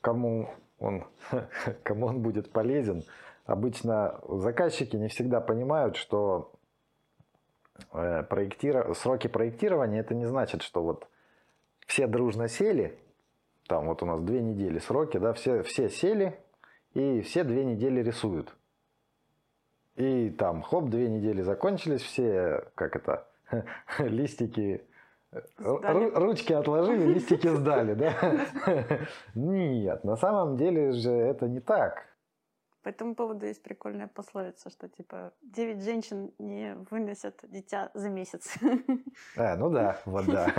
кому он, *laughs* кому он будет полезен. Обычно заказчики не всегда понимают, что э, проектир... сроки проектирования это не значит, что вот все дружно сели, там вот у нас две недели сроки, да, все, все сели и все две недели рисуют. И там, хоп, две недели закончились, все, как это, *laughs* листики Сдали. Ручки отложили, листики сдали, да? Нет, на самом деле же это не так. По этому поводу есть прикольная пословица, что типа девять женщин не выносят дитя за месяц. А, ну да, вот да.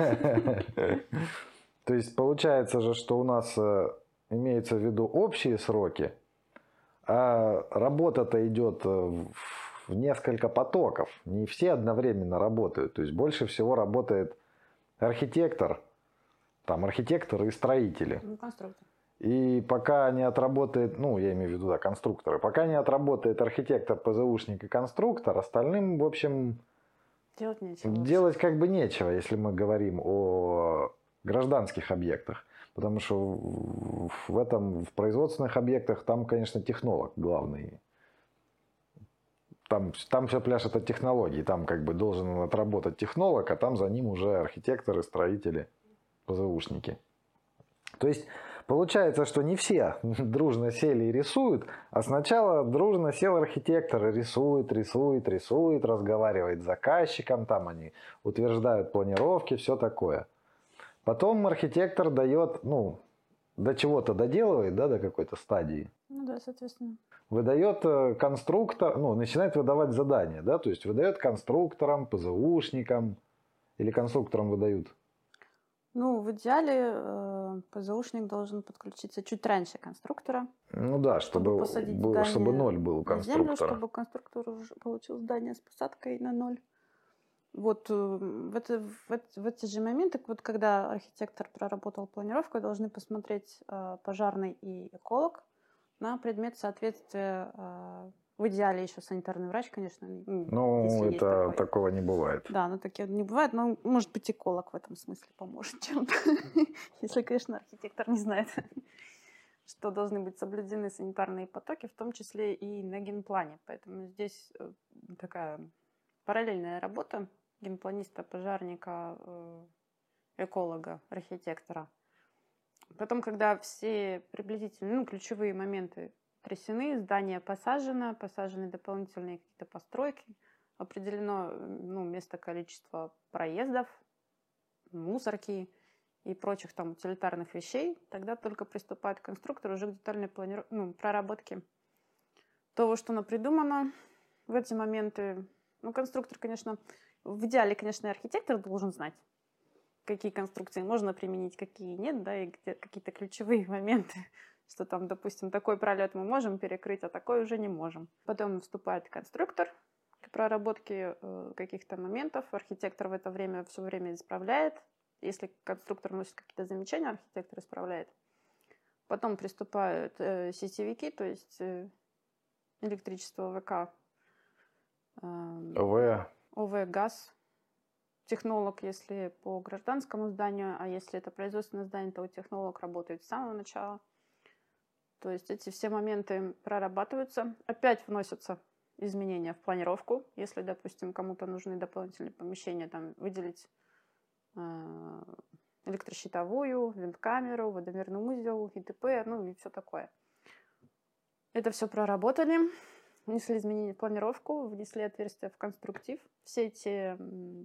То есть получается же, что у нас э, имеется в виду общие сроки, а работа-то идет в несколько потоков. Не все одновременно работают. То есть больше всего работает архитектор, там архитекторы и строители. Ну, конструктор. И пока не отработает, ну, я имею в виду, да, конструкторы, пока не отработает архитектор, ПЗУшник и конструктор, остальным, в общем, делать нечего. Делать как бы нечего, если мы говорим о гражданских объектах. Потому что в этом, в производственных объектах, там, конечно, технолог главный там, там вся пляж это технологии, там как бы должен отработать технолог, а там за ним уже архитекторы, строители, ПЗУшники. То есть получается, что не все *laughs* дружно сели и рисуют, а сначала дружно сел архитектор и рисует, рисует, рисует, разговаривает с заказчиком, там они утверждают планировки, все такое. Потом архитектор дает, ну, до чего-то доделывает, да, до какой-то стадии. Ну да, соответственно. Выдает э, конструктор, ну, начинает выдавать задания, да, то есть выдает конструкторам, ПЗУшникам или конструкторам выдают? Ну, в идеале э, ПЗУшник должен подключиться чуть раньше конструктора. Ну да, чтобы, чтобы, был, чтобы ноль был у конструктора. Землю, чтобы конструктор уже получил здание с посадкой на ноль. Вот э, в, это, в, в эти же моменты, вот когда архитектор проработал планировку, должны посмотреть э, пожарный и эколог на предмет соответствия э, в идеале еще санитарный врач, конечно. Ну, это такого не бывает. Да, ну такие не бывает, но может быть эколог в этом смысле поможет чем-то. *laughs* Если, конечно, архитектор не знает, *laughs* что должны быть соблюдены санитарные потоки, в том числе и на генплане. Поэтому здесь э, такая параллельная работа генпланиста, пожарника, э, эколога, архитектора. Потом, когда все приблизительно, ну, ключевые моменты трясены, здание посажено, посажены дополнительные какие-то постройки, определено ну, место количества проездов, мусорки и прочих там утилитарных вещей, тогда только приступает конструктор уже к детальной планиров... ну, проработке того, что придумано. В эти моменты, ну, конструктор, конечно, в идеале, конечно, и архитектор должен знать, какие конструкции можно применить, какие нет, да, и где какие-то ключевые *laughs* моменты, что там, допустим, такой пролет мы можем перекрыть, а такой уже не можем. Потом вступает конструктор к проработке э, каких-то моментов. Архитектор в это время все время исправляет. Если конструктор вносит какие-то замечания, архитектор исправляет. Потом приступают э, сетевики, то есть э, электричество ВК. Э, ОВ. ОВ газ, технолог, если по гражданскому зданию, а если это производственное здание, то технолог работает с самого начала. То есть эти все моменты прорабатываются. Опять вносятся изменения в планировку. Если, допустим, кому-то нужны дополнительные помещения, там выделить э, электрощитовую, винткамеру, водомерный узел, ИТП, ну и все такое. Это все проработали внесли изменения в планировку, внесли отверстия в конструктив. Все эти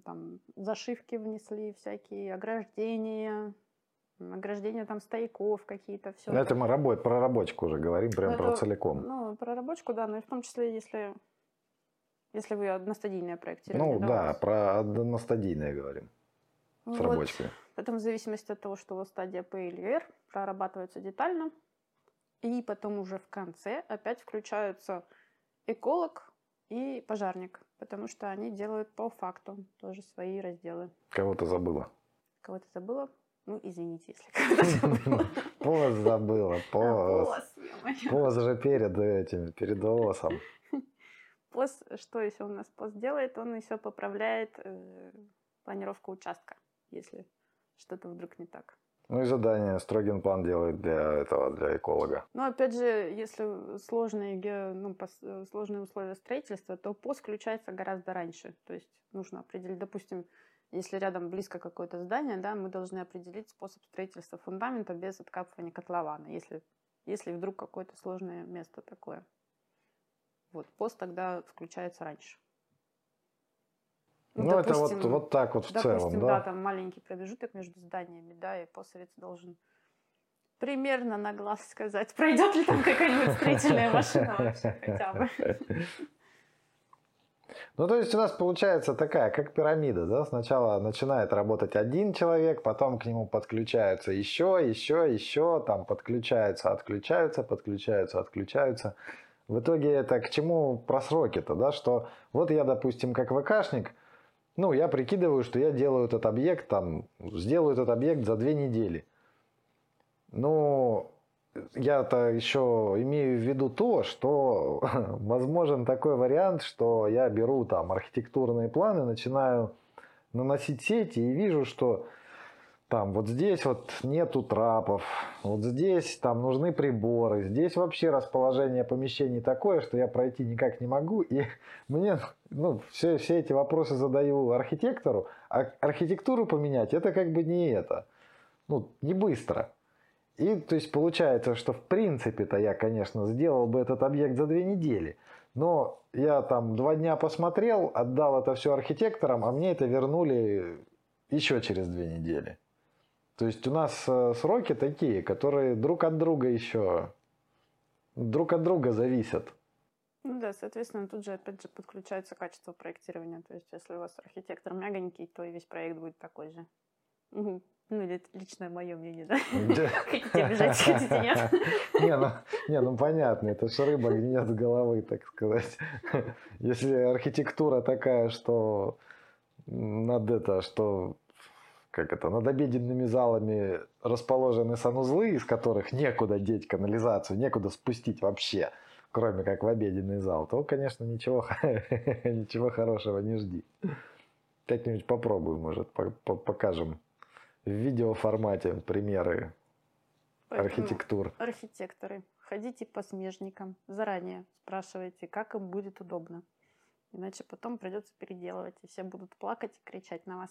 там, зашивки внесли, всякие ограждения, ограждения там стояков какие-то, все. Это мы работ, про рабочку уже говорим, прям про целиком. Ну, про рабочку, да, но и в том числе, если, если вы одностадийное проектирование. Ну, да, да про одностадийное говорим. С вот. рабочкой. Потом в зависимости от того, что у вас стадия P или R, прорабатывается детально. И потом уже в конце опять включаются эколог и пожарник, потому что они делают по факту тоже свои разделы. Кого-то забыла. Кого-то забыла? Ну, извините, если *laughs* кого-то забыла. Пост забыла. Пост. Пост же перед этим, перед ООСом. *laughs* Пост, что еще у нас пост делает? Он еще поправляет э, планировку участка, если что-то вдруг не так. Ну и задание Строгин план делает для этого, для эколога. Ну, опять же, если сложные, ну, сложные условия строительства, то пост включается гораздо раньше. То есть нужно определить, допустим, если рядом близко какое-то здание, да, мы должны определить способ строительства фундамента без откапывания котлована, если, если вдруг какое-то сложное место такое. Вот, пост тогда включается раньше. Ну, ну допустим, это вот, вот так вот в допустим, целом, да? да, там маленький промежуток между зданиями, да, и постсовет должен примерно на глаз сказать, пройдет ли там *laughs* какая-нибудь строительная машина вообще *laughs* хотя бы. Ну, то есть у нас получается такая, как пирамида, да? Сначала начинает работать один человек, потом к нему подключаются еще, еще, еще, там подключаются, отключаются, подключаются, отключаются. В итоге это к чему про сроки-то, да? Что вот я, допустим, как ВКшник, ну, я прикидываю, что я делаю этот объект, там, сделаю этот объект за две недели. Но я-то еще имею в виду то, что *laughs* возможен такой вариант, что я беру там архитектурные планы, начинаю наносить сети и вижу, что там вот здесь вот нету трапов, вот здесь там нужны приборы, здесь вообще расположение помещений такое, что я пройти никак не могу, и *laughs* мне ну, все, все эти вопросы задаю архитектору, а архитектуру поменять это как бы не это, ну, не быстро. И то есть получается, что в принципе-то я, конечно, сделал бы этот объект за две недели, но я там два дня посмотрел, отдал это все архитекторам, а мне это вернули еще через две недели. То есть у нас э, сроки такие, которые друг от друга еще друг от друга зависят. Ну да, соответственно, тут же опять же подключается качество проектирования. То есть если у вас архитектор мягонький, то и весь проект будет такой же. Угу. Ну, или это личное мое мнение, да? *laughs* Хотите бежать, хотите нет? *laughs* Не, ну, не, ну понятно, это же рыба гниет с головы, так сказать. *laughs* Если архитектура такая, что над это, что как это, над обеденными залами расположены санузлы, из которых некуда деть канализацию, некуда спустить вообще, кроме как в обеденный зал, то, конечно, ничего, *laughs* ничего хорошего не жди. Как-нибудь попробуем, может, покажем в видеоформате примеры архитектур. Архитекторы, ходите по смежникам, заранее спрашивайте, как им будет удобно. Иначе потом придется переделывать, и все будут плакать и кричать на вас.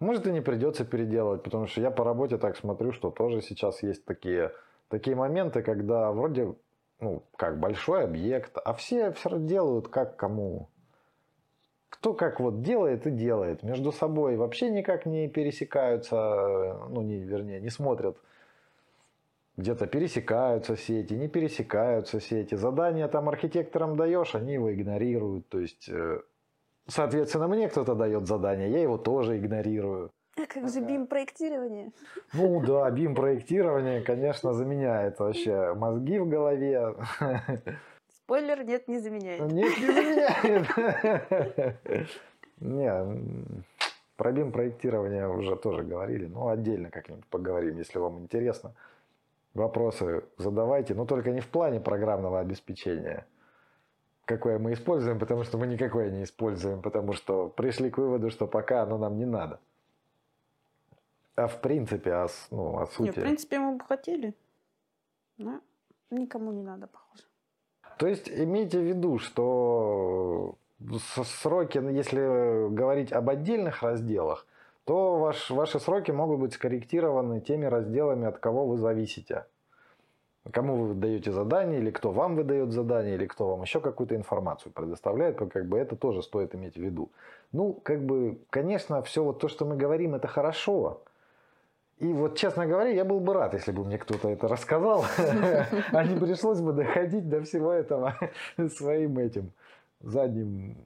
Может и не придется переделывать, потому что я по работе так смотрю, что тоже сейчас есть такие, такие моменты, когда вроде ну, как большой объект, а все все делают как кому. Кто как вот делает и делает. Между собой вообще никак не пересекаются, ну, не, вернее, не смотрят. Где-то пересекаются сети, не пересекаются сети. Задания там архитекторам даешь, они его игнорируют. То есть, э, соответственно, мне кто-то дает задание, я его тоже игнорирую. А как же BIM-проектирование? Ну *laughs* да, BIM-проектирование, конечно, заменяет вообще мозги в голове. Спойлер, нет, не заменяет. Нет, не заменяет. *laughs* Не, про BIM-проектирование уже тоже говорили, но отдельно как-нибудь поговорим, если вам интересно. Вопросы задавайте, но только не в плане программного обеспечения, какое мы используем, потому что мы никакое не используем, потому что пришли к выводу, что пока оно нам не надо. А в принципе, о, ну, о сути. Не, в принципе, мы бы хотели, но никому не надо, похоже. То есть имейте в виду, что сроки, ну, если говорить об отдельных разделах, то ваш, ваши сроки могут быть скорректированы теми разделами, от кого вы зависите. Кому вы даете задание, или кто вам выдает задание, или кто вам еще какую-то информацию предоставляет, как бы это тоже стоит иметь в виду. Ну, как бы, конечно, все вот то, что мы говорим, это хорошо, и вот, честно говоря, я был бы рад, если бы мне кто-то это рассказал, а не пришлось бы доходить до всего этого своим этим задним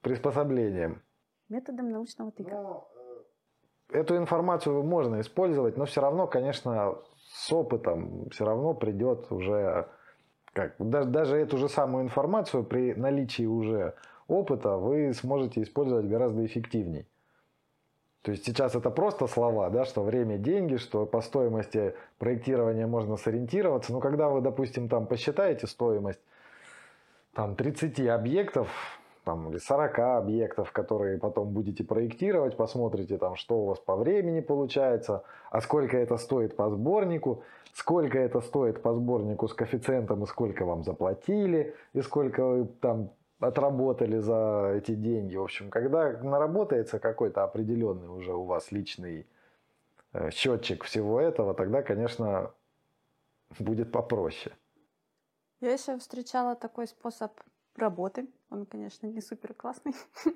приспособлением. Методом научного тыка. Э, эту информацию можно использовать, но все равно, конечно, с опытом все равно придет уже как даже, даже эту же самую информацию при наличии уже опыта вы сможете использовать гораздо эффективней. То есть сейчас это просто слова, да, что время – деньги, что по стоимости проектирования можно сориентироваться. Но когда вы, допустим, там посчитаете стоимость там, 30 объектов там, или 40 объектов, которые потом будете проектировать, посмотрите, там, что у вас по времени получается, а сколько это стоит по сборнику, сколько это стоит по сборнику с коэффициентом и сколько вам заплатили, и сколько вы там отработали за эти деньги. В общем, когда наработается какой-то определенный уже у вас личный э, счетчик всего этого, тогда, конечно, будет попроще. Я еще встречала такой способ работы. Он, конечно, не супер классный. *laughs*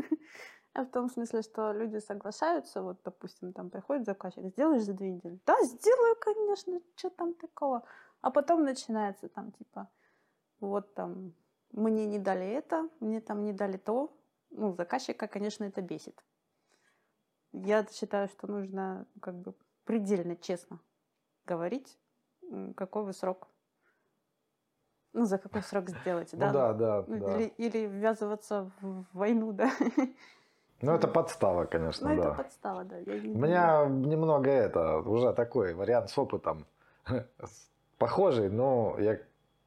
А в том смысле, что люди соглашаются, вот, допустим, там приходит заказчик, сделаешь за две недели? Да, сделаю, конечно, что там такого? А потом начинается там, типа, вот там мне не дали это, мне там не дали то. Ну, заказчика, конечно, это бесит. Я считаю, что нужно как бы предельно честно говорить, какой вы срок ну, за какой срок сделать, да? Ну, да, да, ну, да. Или, или ввязываться в войну, да. Ну, это подстава, конечно, ну, да. это подстава, да. Я У меня немного это, уже такой вариант с опытом *laughs* похожий, но я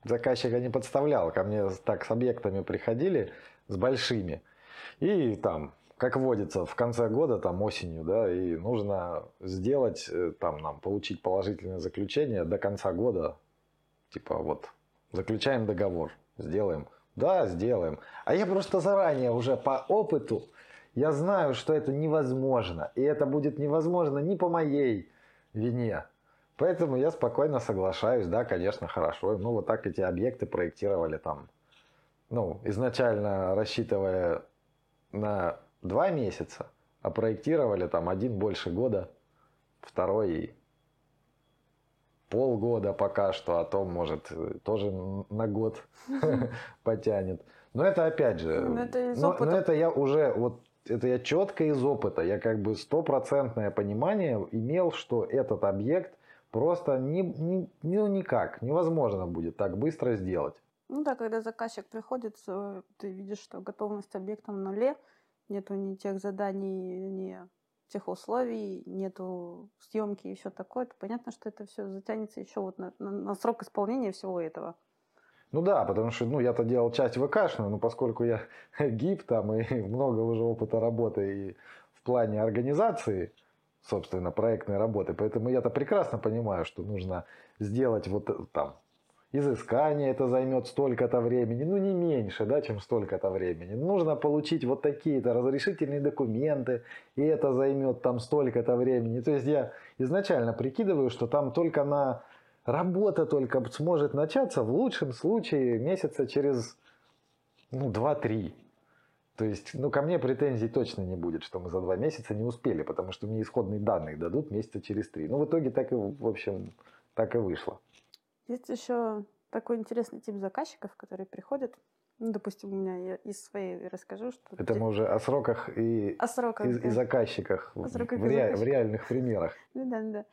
заказчика не подставлял. Ко мне так с объектами приходили, с большими. И там, как водится, в конце года, там осенью, да, и нужно сделать, э, там нам получить положительное заключение до конца года. Типа вот, заключаем договор, сделаем. Да, сделаем. А я просто заранее уже по опыту, я знаю, что это невозможно. И это будет невозможно не по моей вине. Поэтому я спокойно соглашаюсь, да, конечно, хорошо. Ну, вот так эти объекты проектировали там. Ну, изначально рассчитывая на два месяца, а проектировали там один больше года, второй полгода пока что, а то, может, тоже на год *laughs* потянет. Но это опять же, ну, это но, но это я уже, вот это я четко из опыта, я как бы стопроцентное понимание имел, что этот объект Просто не, не, ну, никак, невозможно будет так быстро сделать. Ну да, когда заказчик приходит, ты видишь, что готовность объекта в нуле, нету ни тех заданий, ни тех условий, нету съемки и все такое, то понятно, что это все затянется еще вот на, на, на срок исполнения всего этого. Ну да, потому что ну, я-то делал часть ВКшную, но поскольку я *laughs* гип там и *laughs* много уже опыта работы и в плане организации, собственно, проектной работы. Поэтому я-то прекрасно понимаю, что нужно сделать вот э, там изыскание, это займет столько-то времени, ну не меньше, да, чем столько-то времени. Нужно получить вот такие-то разрешительные документы, и это займет там столько-то времени. То есть я изначально прикидываю, что там только на работа только сможет начаться в лучшем случае месяца через ну, 2-3. То есть, ну, ко мне претензий точно не будет, что мы за два месяца не успели, потому что мне исходные данные дадут месяца через три. Ну, в итоге так и, в общем, так и вышло. Есть еще такой интересный тип заказчиков, которые приходят. Ну, допустим, у меня я из своей расскажу, что... Это мы уже о сроках и, о сроках, и, да. и заказчиках, О сроках в, и ре- в заказчиках. реальных примерах. *laughs* Ну да, да.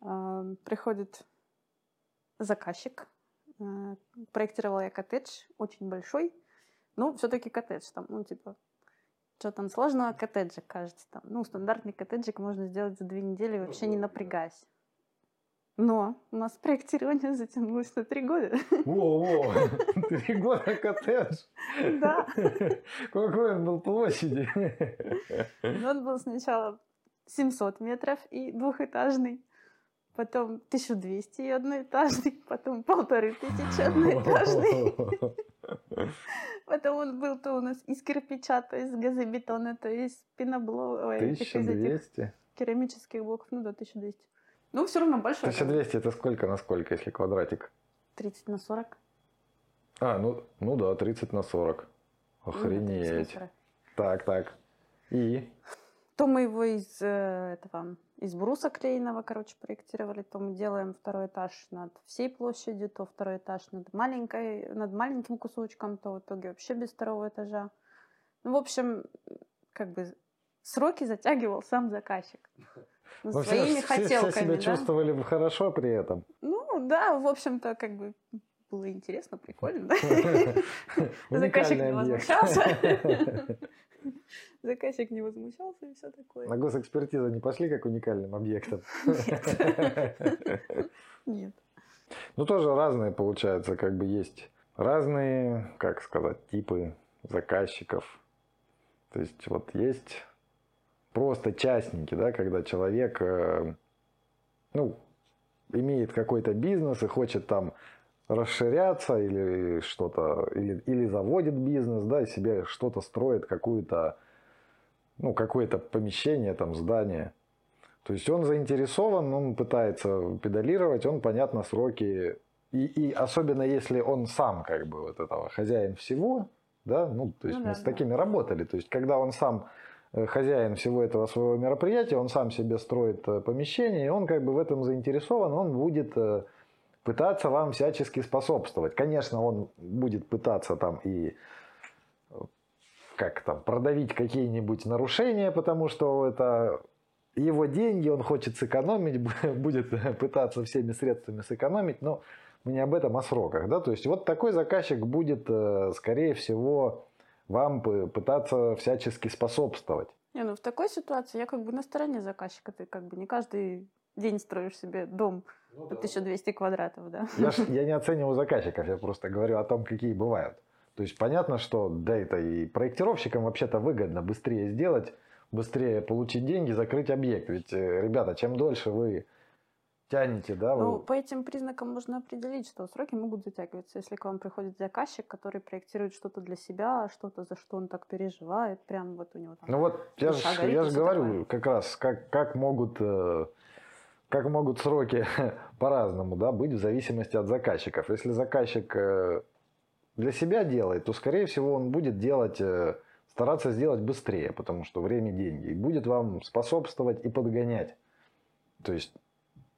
А, Приходит заказчик. А, Проектировала я коттедж, очень большой. Ну, все-таки коттедж там, ну, типа, что там сложного коттеджа, кажется, там. Ну, стандартный коттеджик можно сделать за две недели, вообще не напрягаясь. Но у нас проектирование затянулось на три года. Во-во, *laughs* три года коттедж. Да. *laughs* Какой он был площади? Ну, Он был сначала 700 метров и двухэтажный, потом 1200 и одноэтажный, потом полторы тысячи одноэтажный. *laughs* Потом он был то у нас из кирпича, то из газобетона, то из пеноблока, ой, этих- из этих 1200. керамических блоков, ну да, 1200. Ну, все равно большой. 1200 это сколько на сколько, если квадратик? 30 на 40. А, ну, ну да, 30 на 40. Ну да, 30 на Охренеть. 40. Так, так. И? То мы его из э, этого из бруса клееного, короче, проектировали, то мы делаем второй этаж над всей площадью, то второй этаж над маленькой, над маленьким кусочком, то в итоге вообще без второго этажа. Ну, в общем, как бы сроки затягивал сам заказчик. Ну, все, своими все- все хотелками, себя да. чувствовали хорошо при этом. Ну, да, в общем-то, как бы было интересно, прикольно? *laughs* Заказчик не возмущался. *laughs* Заказчик не возмущался и все такое. На госэкспертизу не пошли как уникальным объектом? *laughs* Нет. Ну, тоже разные, получается, как бы есть разные, как сказать, типы заказчиков. То есть вот есть просто частники, да, когда человек, э, ну, имеет какой-то бизнес и хочет там расширяться или что-то, или, или заводит бизнес, да, и себе что-то строит, какую-то, ну, какое-то помещение, там, здание. То есть он заинтересован, он пытается педалировать, он, понятно, сроки. И, и особенно если он сам, как бы, вот этого хозяин всего, да, ну, то есть Ну мы да, с да. такими работали. То есть когда он сам хозяин всего этого своего мероприятия, он сам себе строит э, помещение, и он как бы в этом заинтересован, он будет э, пытаться вам всячески способствовать. Конечно, он будет пытаться там и э, как там, продавить какие-нибудь нарушения, потому что это его деньги, он хочет сэкономить, *laughs* будет пытаться всеми средствами сэкономить, но мы не об этом, о сроках. Да? То есть вот такой заказчик будет, э, скорее всего, вам пытаться всячески способствовать. Не, ну в такой ситуации я как бы на стороне заказчика. Ты как бы не каждый день строишь себе дом по 1200 квадратов, да? Я, ж- *laughs* я не оцениваю заказчиков, я просто говорю о том, какие бывают. То есть понятно, что да, это и проектировщикам вообще-то выгодно быстрее сделать, быстрее получить деньги, закрыть объект. Ведь, э, ребята, чем дольше вы тянете, да, Ну, вы... по этим признакам можно определить, что сроки могут затягиваться. Если к вам приходит заказчик, который проектирует что-то для себя, что-то, за что он так переживает, прям вот у него там... Ну вот я же горит я и ж всё говорю такое. как раз, как, как могут э, как могут сроки *laughs* по-разному да, быть в зависимости от заказчиков. Если заказчик э, для себя делает, то, скорее всего, он будет делать, э, стараться сделать быстрее, потому что время – деньги, и будет вам способствовать и подгонять. То есть,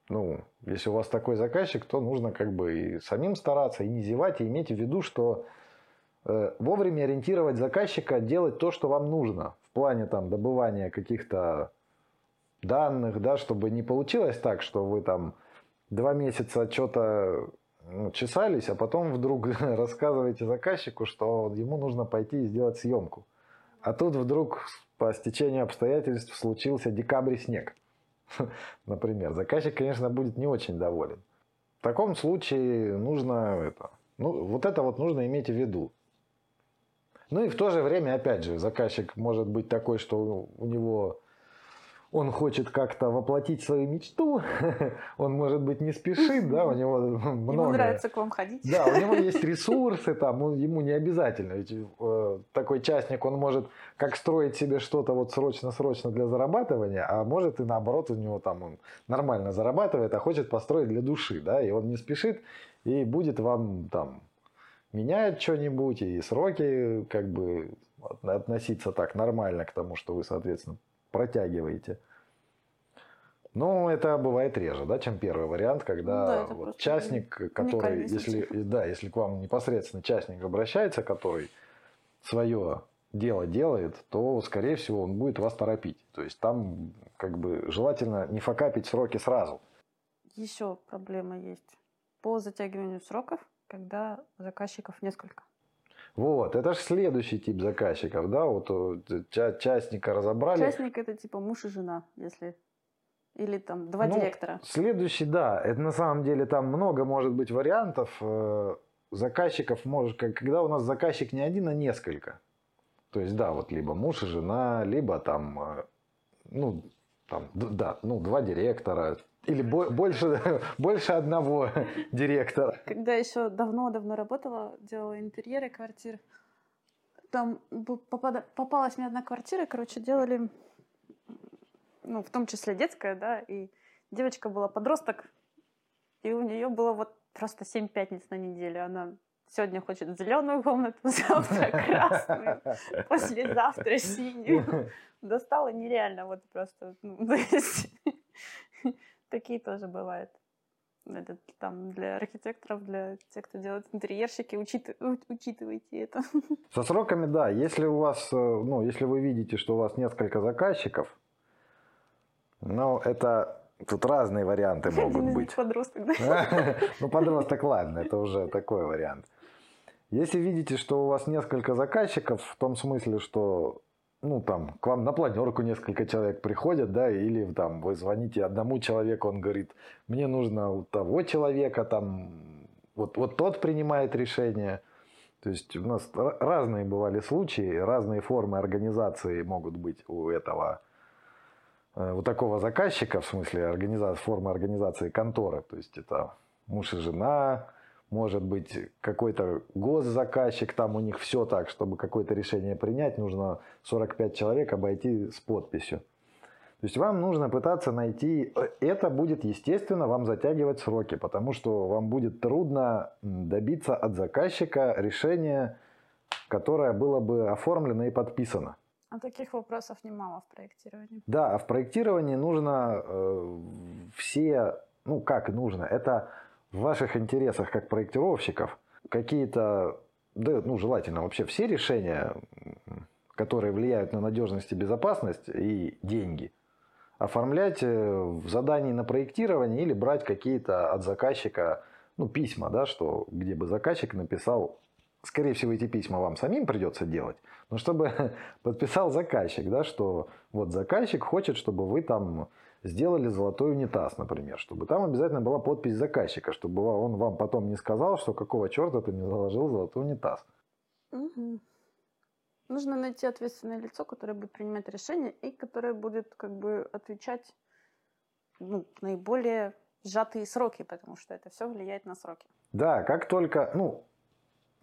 ну, если у вас такой заказчик, то нужно как бы и самим стараться, и не зевать, и иметь в виду, что э, вовремя ориентировать заказчика делать то, что вам нужно в плане там добывания каких-то данных, да, чтобы не получилось так, что вы там два месяца что-то ну, чесались, а потом вдруг *laughs* рассказываете заказчику, что ему нужно пойти и сделать съемку. А тут вдруг по стечению обстоятельств случился декабрь снег. *laughs* Например, заказчик, конечно, будет не очень доволен. В таком случае нужно это, ну, вот это вот нужно иметь в виду. Ну и в то же время, опять же, заказчик может быть такой, что у него он хочет как-то воплотить свою мечту, *laughs* он, может быть, не спешит, да, у него *laughs* много... Ему нравится к вам ходить. Да, у него *laughs* есть ресурсы, там, ему не обязательно. Ведь, э, так такой частник, он может как строить себе что-то вот срочно-срочно для зарабатывания, а может и наоборот у него там он нормально зарабатывает, а хочет построить для души, да, и он не спешит и будет вам там менять что-нибудь, и сроки как бы относиться так нормально к тому, что вы, соответственно, протягиваете. Ну, это бывает реже, да, чем первый вариант, когда Ну да, вот частник, который, если, да, если к вам непосредственно частник обращается, который свое дело делает, то, скорее всего, он будет вас торопить. То есть там как бы желательно не факапить сроки сразу. Еще проблема есть по затягиванию сроков, когда заказчиков несколько. Вот, это же следующий тип заказчиков, да, вот э, ча- частника разобрали. Частник это типа муж и жена, если или там два Ну, директора. Следующий, да, это на самом деле там много может быть вариантов. э, Заказчиков может, когда у нас заказчик не один, а несколько. То есть, да, вот либо муж и жена, либо там, э, ну, там, да, ну, два директора, или бо- больше, *laughs* больше одного *laughs* директора. Когда еще давно-давно работала, делала интерьеры квартир, там попалась мне одна квартира, короче, делали, ну, в том числе детская, да, и девочка была подросток, и у нее было вот просто семь пятниц на неделю. Она сегодня хочет зеленую комнату, *laughs* завтра красную, *laughs* послезавтра синюю. Достала нереально, вот просто. ну, *laughs* такие тоже бывают. Это там для архитекторов, для тех, кто делает интерьерщики, учит- учитывайте это. Со сроками, да, если у вас, э, ну, если вы видите, что у вас несколько заказчиков, ну, это тут разные варианты могут быть. подросток, да? Ну, подросток, ладно, это уже такой вариант. Если видите, что у вас несколько заказчиков, в том смысле, что ну, там, к вам на планерку несколько человек приходят, да, или там вы звоните одному человеку, он говорит, мне нужно у того человека, там, вот, вот тот принимает решение. То есть у нас ра- разные бывали случаи, разные формы организации могут быть у этого, э, у такого заказчика, в смысле организации, формы организации конторы. То есть это муж и жена, может быть какой-то госзаказчик, там у них все так, чтобы какое-то решение принять, нужно 45 человек обойти с подписью. То есть вам нужно пытаться найти, э, это будет, естественно, вам затягивать сроки, потому что вам будет трудно добиться от заказчика решения, которое было бы оформлено и подписано. А таких вопросов немало в проектировании. Да, а в проектировании нужно э, все, ну как нужно, это в ваших интересах как проектировщиков какие-то, да, ну желательно вообще все решения, которые влияют на надежность и безопасность и деньги, оформлять э, в задании на проектирование или брать какие-то от заказчика, ну письма, да, что где бы заказчик написал, скорее всего эти письма вам самим придется делать, но чтобы *laughs* подписал заказчик, да, что вот заказчик хочет, чтобы вы там сделали золотой унитаз, например, чтобы там обязательно была подпись заказчика, чтобы он вам потом не сказал, что какого черта ты мне заложил золотой унитаз. Мгм. Нужно найти ответственное лицо, которое будет принимать решения и которое будет как бы отвечать ну, наиболее сжатые сроки, потому что это все влияет на сроки. Да, как только, ну,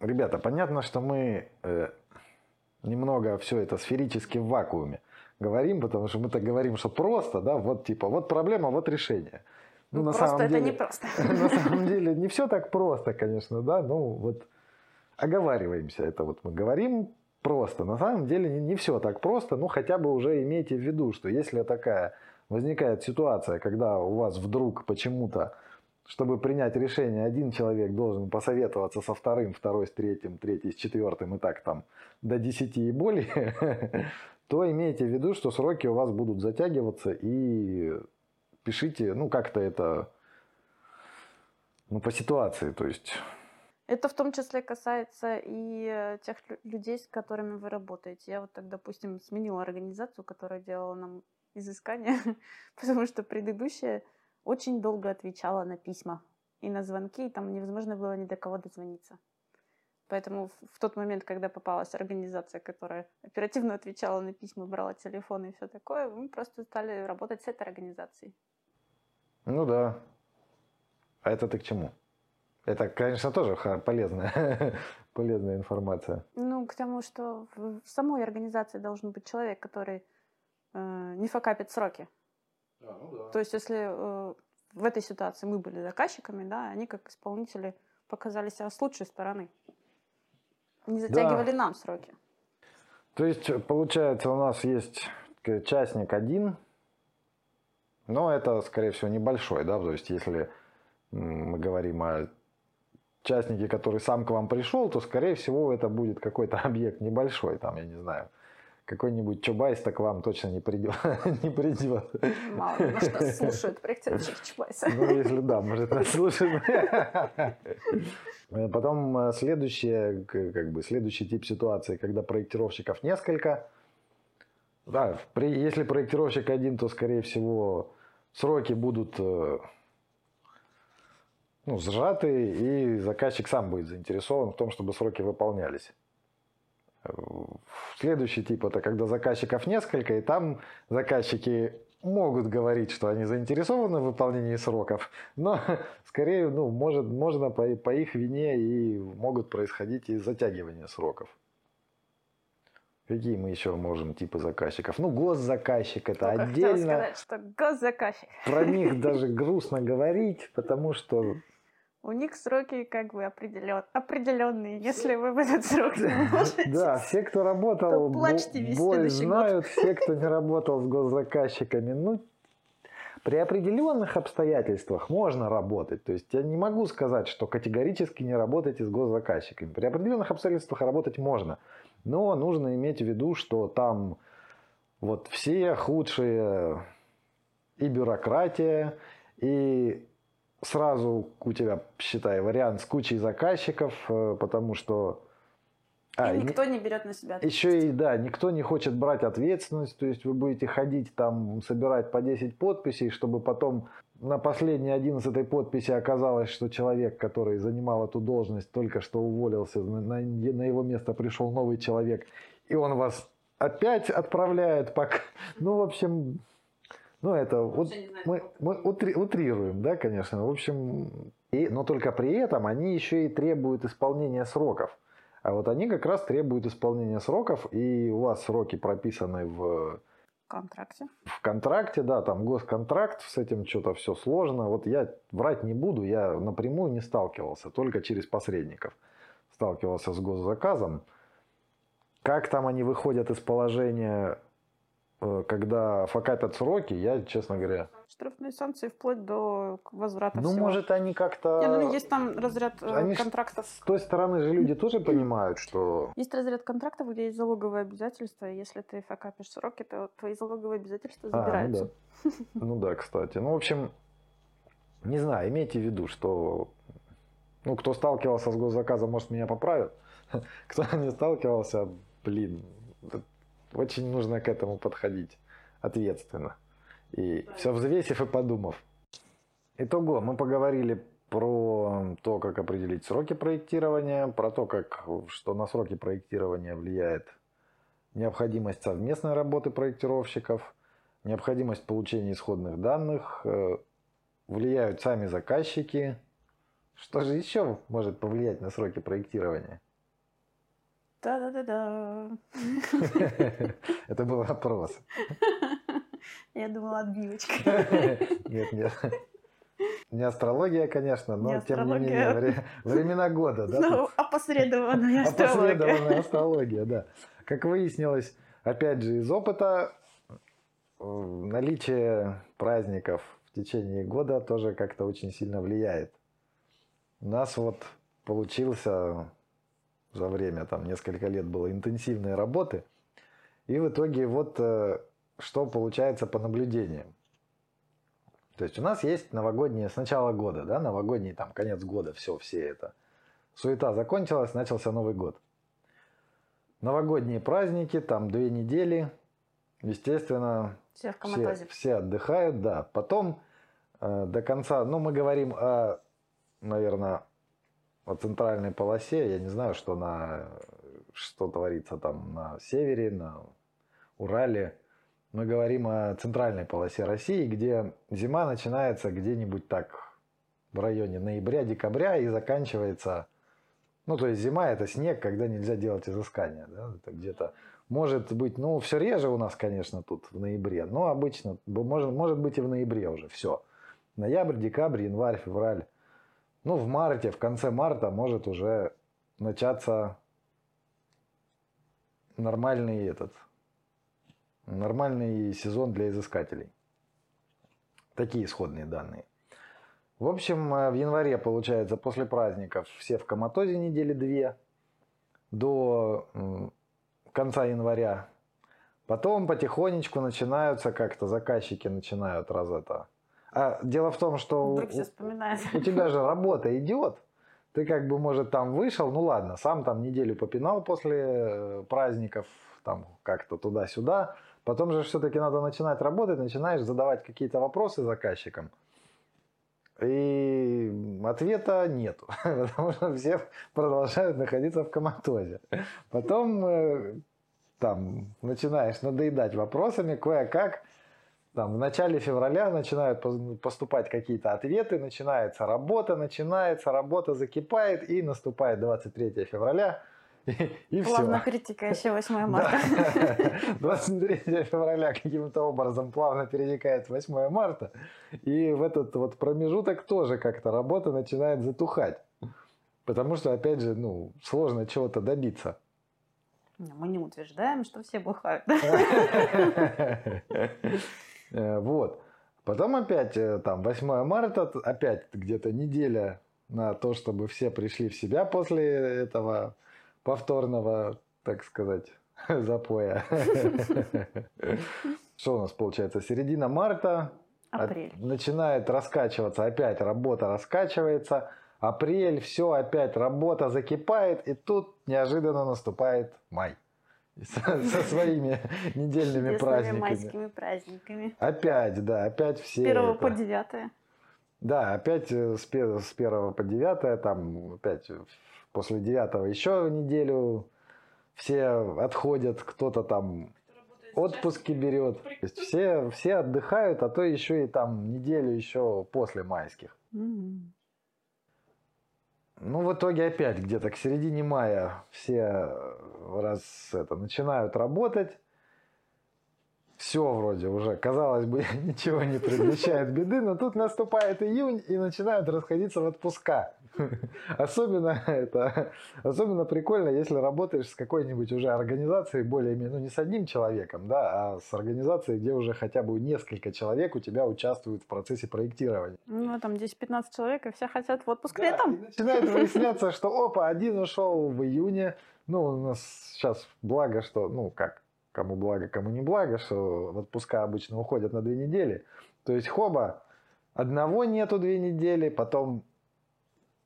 ребята, понятно, что мы э, немного все это сферически в вакууме говорим, потому что мы так говорим, что просто, да, вот типа, вот проблема, вот решение. Ну, просто это не просто. *laughs* на самом *laughs* деле не все так просто, конечно, да, ну вот оговариваемся, это вот мы говорим просто, на самом деле не, не все так просто, ну хотя бы уже имейте в виду, что если такая возникает ситуация, когда у вас вдруг почему-то, чтобы принять решение, один человек должен посоветоваться со вторым, второй с третьим, третий с четвертым и так там до 10 и более, *laughs* то имейте в виду, что сроки у вас будут затягиваться и пишите, ну как-то это, ну по ситуации, то есть Это в том числе касается и э, тех лю- людей, с которыми вы работаете. Я вот так, допустим, сменила организацию, которая делала нам изыскание, *laughs* потому что предыдущая очень долго отвечала на письма и на звонки, и там невозможно было ни до кого дозвониться. Поэтому в- тот момент, когда попалась организация, которая оперативно отвечала на письма, брала телефон и все такое, мы просто стали работать с этой организацией. Ну да. А это ты к чему? Это, конечно, тоже полезная, *laughs* полезная информация. Ну, к тому, что в самой организации должен быть человек, который э, не факапит сроки. То есть, если э, в этой ситуации мы были заказчиками, да, они как исполнители показали себя с лучшей стороны. Не затягивали нам сроки. То есть, получается, у нас есть частник один, но это, скорее всего, небольшой, да, то есть, если мы говорим о частнике, который сам к вам пришел, то, скорее всего, это будет какой-то *laughs* объект небольшой, там, я не знаю, какой-нибудь чубайс-то к вам точно не придет. *laughs* не придет. Мало ли, может, нас *laughs* слушают проектирующих Чубайса. Ну, если да, может, нас слушает. Э, *laughs* Потом э, следующее, как бы, следующий тип ситуации, когда проектировщиков несколько. Да, при, если проектировщик один, то, скорее всего, сроки будут э, ну, сжаты, и заказчик сам будет заинтересован в том, чтобы сроки выполнялись. Следующий тип это когда заказчиков несколько, и там заказчики могут говорить, что они заинтересованы в выполнении сроков, но *laughs* скорее, ну, может, можно по, по их вине и могут происходить и затягивания сроков. Какие мы еще можем типы заказчиков? Ну, госзаказчик это Только хотела отдельно. сказать, что госзаказчик. Про них *laughs* даже грустно говорить, потому что У них сроки как бы определен, определенные. Если вы в этот срок *laughs* не можете, Да, все, кто работал, боль знают, все, кто не *laughs* работал с госзаказчиками. Ну, при определенных обстоятельствах можно работать. То есть я не могу сказать, что категорически не работайте с госзаказчиками. При определенных обстоятельствах работать можно. Но нужно иметь в виду, что там вот все худшие и бюрократия, и сразу у тебя, считай, вариант с кучей заказчиков, э, потому что... А, и и не- никто берет на себя еще и, да, никто не хочет брать ответственность, то есть вы будете ходить там, собирать по 10 подписей, чтобы потом на последней 11 подписи оказалось, что человек, который занимал эту должность, только что уволился, на, на- на его место пришел новый человек, и он вас опять отправляет, пока... Ну, в общем, ну, это вот мы, мы утри- утрируем, да, конечно. В общем, и, но только при этом они еще и требуют исполнения сроков. А вот они как раз требуют исполнения сроков, и у вас сроки прописаны в, контракте. в контракте, да, там госконтракт, с этим что-то все сложно. Вот я врать не буду, я напрямую не сталкивался, только через посредников сталкивался с госзаказом. Как там они выходят из положения, когда факапят сроки, я, честно говоря, Штрафные санкции вплоть до возврата ну, всего. может, они как-то... Не, ну, есть там разряд э, Они контрактов. С той стороны же люди тоже *clears throat* понимают, что... Есть разряд контрактов, где есть залоговые обязательства, если ты факапишь сроки, то твои залоговые обязательства А, ну забираются. да. *laughs* Ну да, кстати. Ну, в общем, не знаю, имейте в виду, что... Ну, кто сталкивался с госзаказом, может, меня поправят. *laughs* Кто не сталкивался, блин, очень нужно к этому подходить ответственно. И все взвесив и подумав. Итого, мы поговорили про то, как определить сроки проектирования, про то, как, что на сроки проектирования влияет необходимость совместной работы проектировщиков, необходимость получения исходных данных, э, влияют сами заказчики. Что же еще может повлиять на сроки проектирования? Да-да-да-да. *laughs* Это был вопрос. *laughs* Я думала, отбивочка. *laughs* Нет, нет. Не астрология, конечно, но Не тем не менее вре- времена года, да? Ну, опосредованная астрология. Опосредованная астрология, да. Как выяснилось, опять же, из опыта, э, наличие праздников в течение года тоже как-то очень сильно влияет. У нас вот получился за время, там, несколько лет было интенсивной работы, и в итоге вот э, что получается по наблюдениям. То есть у нас есть новогодние с начала года, да, новогодний там конец года, все, все это. Суета закончилась, начался Новый год. Новогодние праздники, там две недели, естественно, Все в все, все отдыхают, да. Потом э, до конца, ну, мы говорим о, наверное, о центральной полосе. Я не знаю, что на что творится там на севере, на Урале. Мы говорим о центральной полосе России, где зима начинается где-нибудь так в районе ноября-декабря и заканчивается, ну, то есть зима это снег, когда нельзя делать изыскания, да, это где-то, может быть, ну, все реже у нас, конечно, тут в ноябре, но обычно, может, может быть и в ноябре уже, все. Ноябрь, декабрь, январь, февраль. Ну, в марте, в конце марта может уже начаться нормальный этот, нормальный сезон для изыскателей. Такие исходные данные. В общем, э, в январе, получается, после праздников все в коматозе недели две до конца января. Потом потихонечку начинаются как-то заказчики начинают раз это. А дело в том, что у, у тебя же работа идет. Ты как бы, может, там вышел, ну ладно, сам там неделю попинал после э, праздников, там как-то туда-сюда. Потом же все-таки надо начинать работать, начинаешь задавать какие-то вопросы заказчикам. И ответа нету, *laughs* потому что все продолжают находиться в коматозе. Потом э, там начинаешь надоедать вопросами, кое-как там, в начале февраля начинают поступать какие-то ответы, начинается работа, начинается, работа закипает, и наступает 23 февраля, *laughs* и, и плавно все. перетекающее 8 марта. *laughs* 23 февраля каким-то образом плавно перетекает 8 марта. И в этот вот промежуток тоже как-то работа начинает затухать. Потому что, опять же, ну, сложно чего-то добиться. Мы не утверждаем, что все бухают. *laughs* Э, вот. Потом опять, э, там, 8 марта, опять где-то неделя на то, чтобы все пришли в себя после этого повторного, так сказать, *laughs* запоя. *laughs* Что у нас получается? Середина марта. Апрель. Начинает раскачиваться, опять работа раскачивается. Апрель, все, опять работа закипает, и тут неожиданно наступает май. Со, со своими *laughs* недельными праздниками. майскими праздниками. Опять, да, опять все. С 1 это... по 9. Да, опять э, с 1 по 9, там опять после 9 еще неделю все отходят, кто-то там отпуски берет. То есть все, все отдыхают, а то еще и там неделю еще после майских. Mm-hmm. Ну, в итоге опять где-то к середине мая все э, раз это, начинают работать. Все вроде уже, казалось бы, *laughs* ничего не предвещает беды, но тут наступает июнь и начинают расходиться в отпуска. *laughs* Особенно это, особенно прикольно, если работаешь с какой-нибудь уже организацией более-менее, ну не с одним человеком, да, а с организацией, где уже хотя бы несколько человек у тебя участвуют в процессе проектирования. Ну, там 10-15 человек, и все хотят в отпуск да, летом. начинает выясняться, что опа, один ушел в июне, ну, у нас сейчас благо, что, ну, как, кому благо, кому не благо, что в отпуска обычно уходят на две недели. То есть хоба, одного нету две недели, потом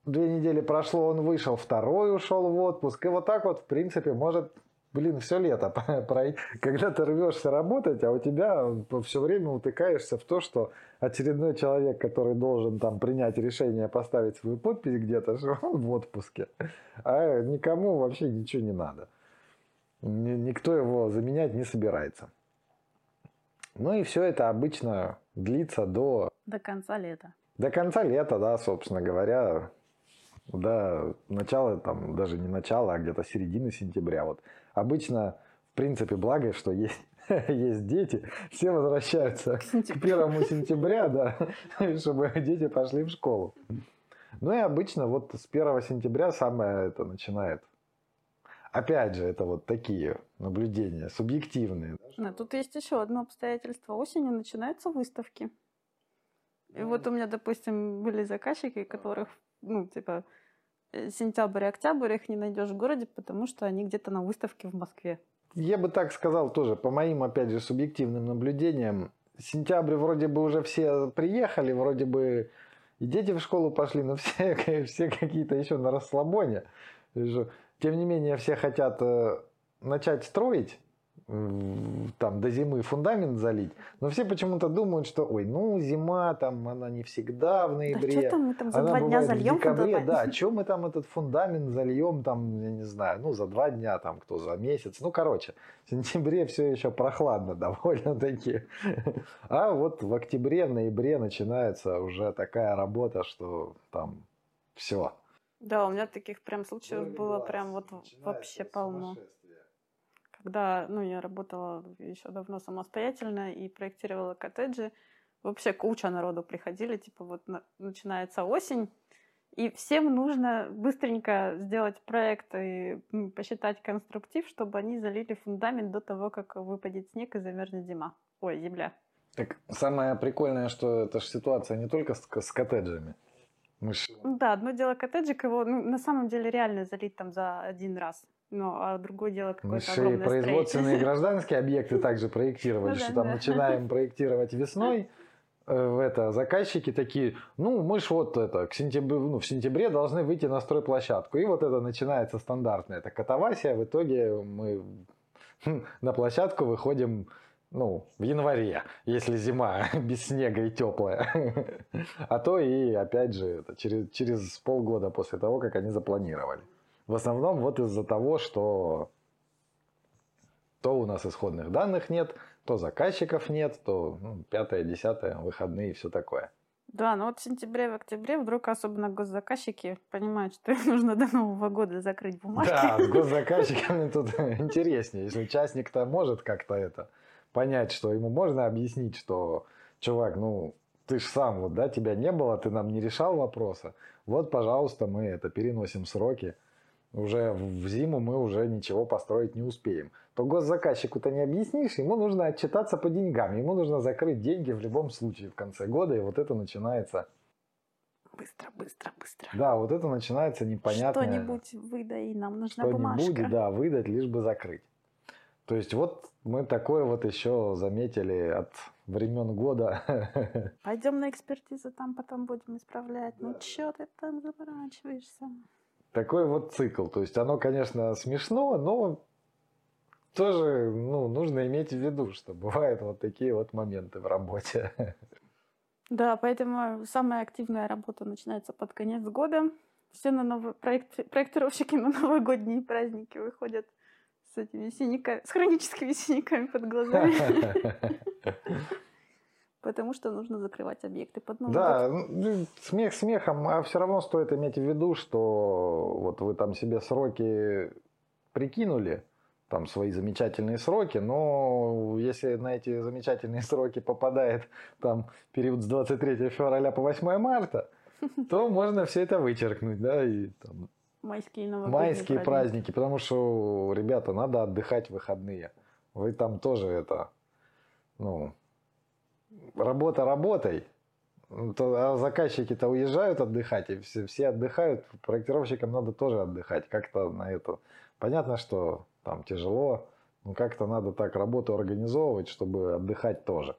две недели прошло, он вышел, второй ушел в отпуск. И вот так вот, в принципе, может, блин, все лето *laughs* пройти. Когда ты рвешься работать, а у тебя все время утыкаешься в то, что очередной человек, который должен там принять решение поставить свою подпись где-то, *laughs* он в отпуске. А никому вообще ничего не надо. Никто его заменять не собирается. Ну и все это обычно длится до... До конца лета. До конца лета, да, собственно говоря, да, начало, там, даже не начало, а где-то середины сентября. Вот обычно, в принципе, благо, что есть, *laughs* есть дети, все возвращаются к первому сентября, да, *laughs* чтобы дети пошли в школу. Ну и обычно вот с 1 сентября самое это начинает. Опять же, это вот такие наблюдения, субъективные. Да, тут есть еще одно обстоятельство. Осенью начинаются выставки. И вот у меня, допустим, были заказчики, которых, ну, типа, Э, сентябрь и октябрь их не найдешь в городе, потому что они где-то на выставке в Москве. Я бы так сказал тоже, по моим, опять же, субъективным наблюдениям, сентябрь вроде бы уже все приехали, вроде бы и дети в школу пошли, но *laughs* все, все какие-то еще на расслабоне. Тем не менее, все хотят э, начать строить, там до зимы фундамент залить, но все почему-то думают, что, ой, ну зима там, она не всегда в Да ноябре. что там мы там за Она два дня в зальем декабре, фундамент? да, *laughs* чем мы там этот фундамент зальем, там, я не знаю, ну, за два дня, там, кто за месяц. Ну, короче, в сентябре все еще прохладно *laughs* довольно-таки. А вот в октябре, в ноябре начинается уже такая работа, что там все. Да, у меня таких прям случаев было прям вот вообще полно. Когда, ну, я работала еще давно самостоятельно и проектировала коттеджи, вообще куча народу приходили, типа вот на- начинается осень, и всем нужно быстренько сделать проект и посчитать конструктив, чтобы они залили фундамент до того, как выпадет снег и замерзнет зима. Ой, земля. Так самое прикольное, что это же ситуация не только с, с коттеджами. Мы ж- Да, одно дело коттеджик, его ну, на самом деле реально залить там за один раз. Ну, а другое дело Мы какое-то же и огромное производственные гражданские объекты *laughs* также проектировали, Ну что там начинаем *laughs* проектировать весной, э, в это заказчики такие, ну мы ж вот это к сентябрю, ну, в сентябре должны выйти на стройплощадку, и вот это начинается стандартная это катавасия, в итоге мы *laughs* на площадку выходим ну, в январе, если зима без снега и теплая. А то и, опять же, это через, через полгода после того, как они запланировали. В основном вот из-за того, что то у нас исходных данных нет, то заказчиков нет, то ну, пятое, десятое, выходные и все такое. Да, но вот в сентябре, в октябре вдруг особенно госзаказчики понимают, что им *laughs* нужно до Нового года закрыть бумажки. Да, с *laughs* госзаказчиками тут интереснее. Если участник-то может как-то это понять, что ему можно объяснить, что, чувак, ну, ты ж сам, вот, да, тебя не было, ты нам не решал вопроса. Вот, пожалуйста, мы это переносим сроки. Уже в зиму мы уже ничего построить не успеем. То госзаказчику-то не объяснишь, ему нужно отчитаться по деньгам, ему нужно закрыть деньги в любом случае в конце года, и вот это начинается, Быстро, быстро, быстро. да, вот это начинается непонятное. Что-нибудь выдай, нам нужна что-нибудь, бумажка. да, выдать, лишь бы закрыть. То есть вот мы такое вот еще заметили от времен года. *laughs* Пойдем на экспертизу, там потом будем исправлять. Ну чё ты там заморачиваешься? Такой вот цикл. То есть оно, конечно, смешно, но тоже ну, нужно иметь в виду, что бывают вот такие вот моменты в работе. Да, поэтому самая активная работа начинается под конец года. Все на новый проект, проектировщики на новогодние праздники выходят с этими синяками, с хроническими синяками под глазами, *laughs* потому что нужно закрывать объекты под Новый год. Да, ну, смех смехом, а все равно стоит иметь в виду, что вот вы там себе сроки прикинули, там свои замечательные сроки, но если на эти замечательные сроки попадает там период с 23 февраля по 8 марта, *laughs* то можно все это вычеркнуть, да, и там Майские майские праздники, потому что, ребята, надо отдыхать в выходные. Вы там тоже это, ну, работа работой, Ну, то, а заказчики-то уезжают отдыхать, и все, все отдыхают, проектировщикам надо тоже отдыхать, как-то на это. Понятно, что там тяжело, но как-то надо так работу организовывать, чтобы отдыхать тоже.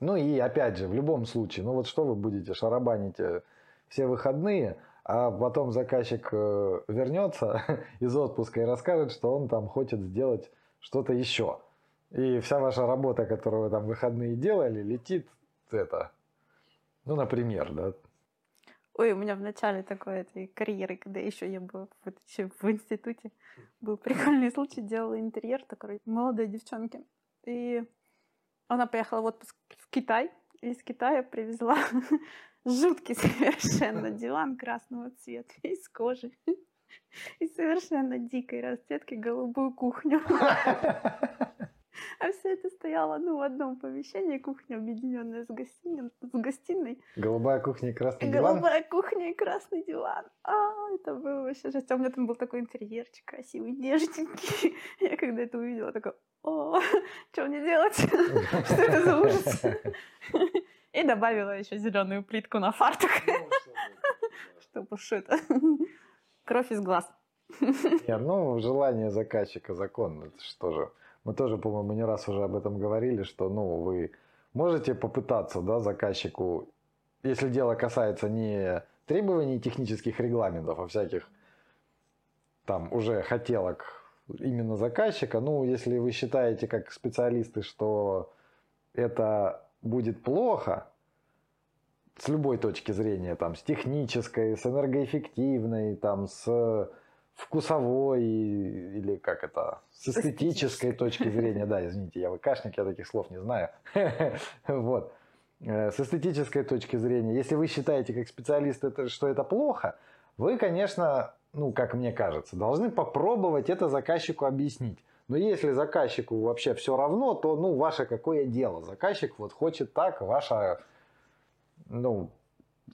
Ну и опять же, в любом случае, ну вот что вы будете шарабанить э, все выходные, а потом заказчик э, вернется *laughs* из отпуска и расскажет, что он там хочет сделать что-то еще. И вся ваша работа, которую вы там в выходные делали, летит это, ну, например, да. Ой, у меня в начале такой этой карьеры, когда еще я была еще в институте, был прикольный случай, делала интерьер такой молодой девчонке. И она поехала в отпуск в Китай, и из Китая привезла *laughs* жуткий совершенно диван красного цвета из кожи *laughs* и совершенно дикой расцветки голубую кухню. *laughs* А стояло ну, в одном помещении, кухня объединенная с, гостиной, с гостиной. Голубая кухня и красный диван. Голубая кухня и красный диван. А, это было вообще жесть. А у меня там был такой интерьерчик красивый, нежненький. *laughs* Я когда это увидела, такая, о, *laughs* что мне делать? *laughs* Что это за ужас? И добавила еще зеленую плитку на фартук, чтобы уж это кровь из глаз. Нет, ну, желание заказчика законно. Это что же, мы тоже, по-моему, не раз уже об этом говорили, что, ну, вы можете попытаться, да, заказчику, если дело касается не требований технических регламентов, а всяких там уже хотелок именно заказчика. Ну, если вы считаете как специалисты, что это будет плохо, с любой точки зрения, там, с технической, с энергоэффективной, там, с вкусовой или как это, с эстетической точки зрения, да, извините, я выкашник, я таких слов не знаю, *laughs* вот, э, с эстетической точки зрения, если вы считаете как специалист, что это плохо, вы, конечно, ну, как мне кажется, должны попробовать это заказчику объяснить. Но если заказчику вообще все равно, то, ну, ваше какое дело? Заказчик вот хочет так, ваша, ну,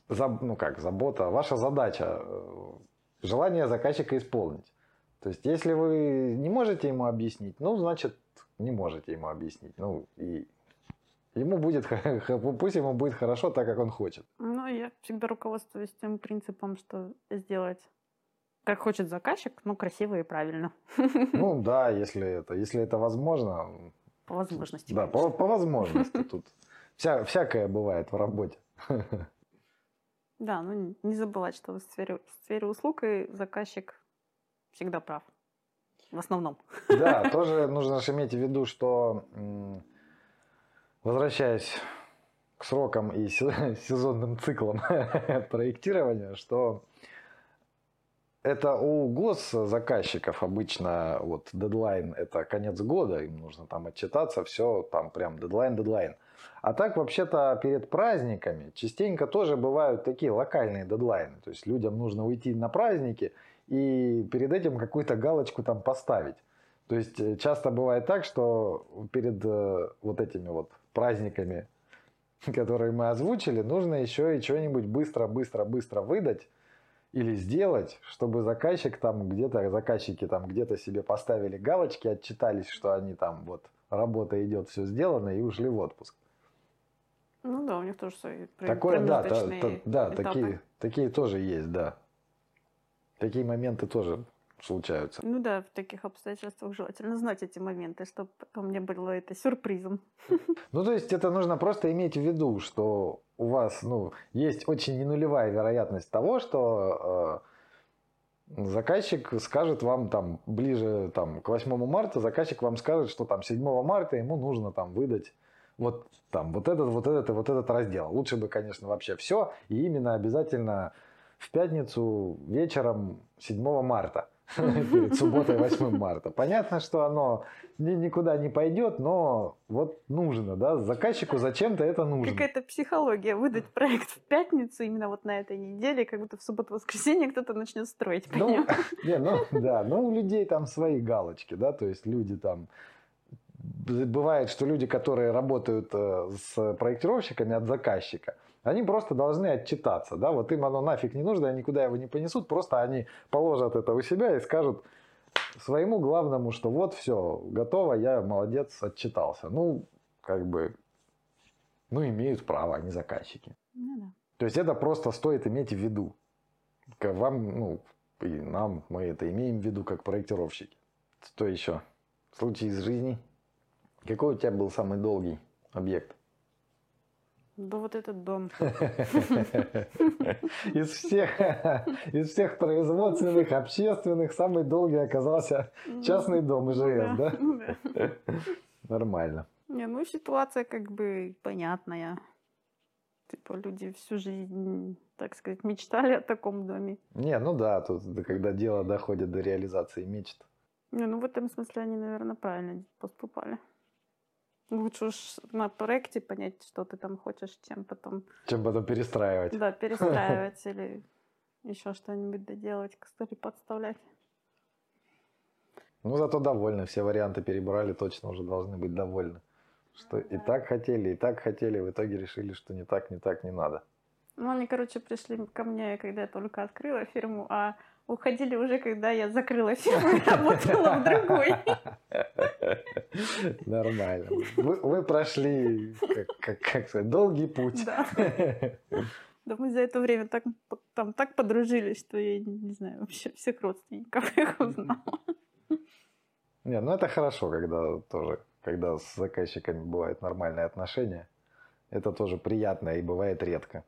за, ну как, забота, ваша задача, э, желание заказчика исполнить. То есть, если вы не можете ему объяснить, ну, значит, не можете ему объяснить. Ну, и ему будет, *laughs* пусть ему будет хорошо так, как он хочет. Ну, я всегда руководствуюсь тем принципом, что сделать как хочет заказчик, ну, красиво и правильно. *laughs* Ну да, если это, если это возможно. По возможности. Да, по, по возможности. *laughs* Тут вся, всякое бывает в работе. Да, ну не забывать, что в сфере, в сфере услуг и заказчик всегда прав. В основном. Да, *laughs* тоже нужно же иметь в виду, что возвращаясь к срокам и *laughs* сезонным циклам *laughs* проектирования, что это у госзаказчиков обычно вот дедлайн это конец года, им нужно там отчитаться, все там прям дедлайн, дедлайн. А так вообще-то перед праздниками частенько тоже бывают такие локальные дедлайны. То есть людям нужно уйти на праздники и перед этим какую-то галочку там поставить. То есть э, часто бывает так, что перед э, вот этими вот праздниками, *laughs* которые мы озвучили, нужно еще и что-нибудь быстро-быстро-быстро выдать или сделать, чтобы заказчик там где-то, заказчики там где-то себе поставили галочки, отчитались, что они там вот работа идет, все сделано и ушли в отпуск. Ну да, у них тоже свои Такое, да, та, та, да, такие, такие тоже есть, да. Такие моменты тоже случаются. Ну да, в таких обстоятельствах желательно знать эти моменты, чтобы потом не было это сюрпризом. *laughs* Ну, то есть это нужно просто иметь в виду, что у вас ну, есть очень ненулевая вероятность того, что э, заказчик скажет вам там ближе там, к 8 марта, заказчик вам скажет, что там 7 марта ему нужно там выдать вот там вот этот, вот этот и вот этот раздел. Лучше бы, конечно, вообще все, и именно обязательно в пятницу вечером 7 марта. *laughs* перед субботой 8 марта. Понятно, что оно никуда не пойдет, но вот нужно, да, заказчику зачем-то это нужно. Какая-то психология выдать проект в пятницу именно вот на этой неделе, как будто в субботу-воскресенье кто-то начнет строить. Ну, *laughs* не, ну, да, ну у людей там свои галочки, да, то есть люди там бывает, что люди, которые работают э, с проектировщиками от заказчика, они просто должны отчитаться, да, вот им оно нафиг не нужно, они никуда его не понесут, просто они положат это у себя и скажут своему главному, что вот все, готово, я молодец, отчитался. Ну, как бы, ну, имеют право, они заказчики. Ну, да. То есть это просто стоит иметь в виду. Вам, ну, и нам, мы это имеем в виду как проектировщики. Что еще? Случай из жизни. Какой у тебя был самый долгий объект? Да вот этот дом. *laughs* Из всех, из всех производственных, общественных, самый долгий оказался частный дом ИЖС, *laughs* да? Нормально. Не, ну ситуация как бы понятная. Типа люди всю жизнь, так сказать, мечтали о таком доме. Не, ну да, тут когда дело доходит до реализации мечт. Не, ну в этом смысле они, наверное, правильно поступали. Лучше уж на проекте понять, что ты там хочешь, чем потом... Чем потом перестраивать. Да, перестраивать *laughs* или еще что-нибудь доделать, к столе подставлять. Ну, зато довольны. Все варианты перебрали, точно уже должны быть довольны. Что и так хотели, и так хотели, в итоге решили, что не так, не так, не надо. Ну, они, короче, пришли ко мне, когда я только открыла фирму, а уходили уже, когда я закрыла фирму *laughs* и работала в другой. *laughs* Нормально. Вы, вы прошли, как, как, как сказать, долгий путь. Да. *laughs* Да мы за это время так, там, так подружились, что я не знаю вообще всех родственников их узнала. Не, ну это хорошо, когда тоже, когда с заказчиками бывают нормальные отношения. Это тоже приятно и бывает редко.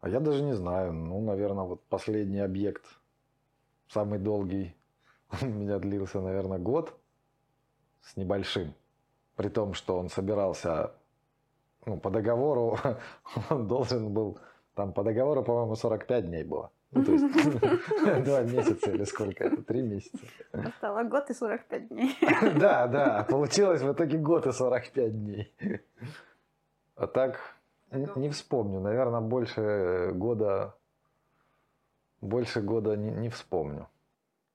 А я даже не знаю, ну, наверное, вот последний объект, самый долгий, *laughs* у меня длился, наверное, год с небольшим. При том, что он собирался ну, по договору, *laughs* он должен был, там по договору, по-моему, 45 дней было. Ну, то есть *laughs* два месяца или сколько это, три месяца. Остало год и 45 дней. Да, да, получилось в итоге год и 45 дней. А так, не вспомню, наверное, больше года, больше года не, не вспомню.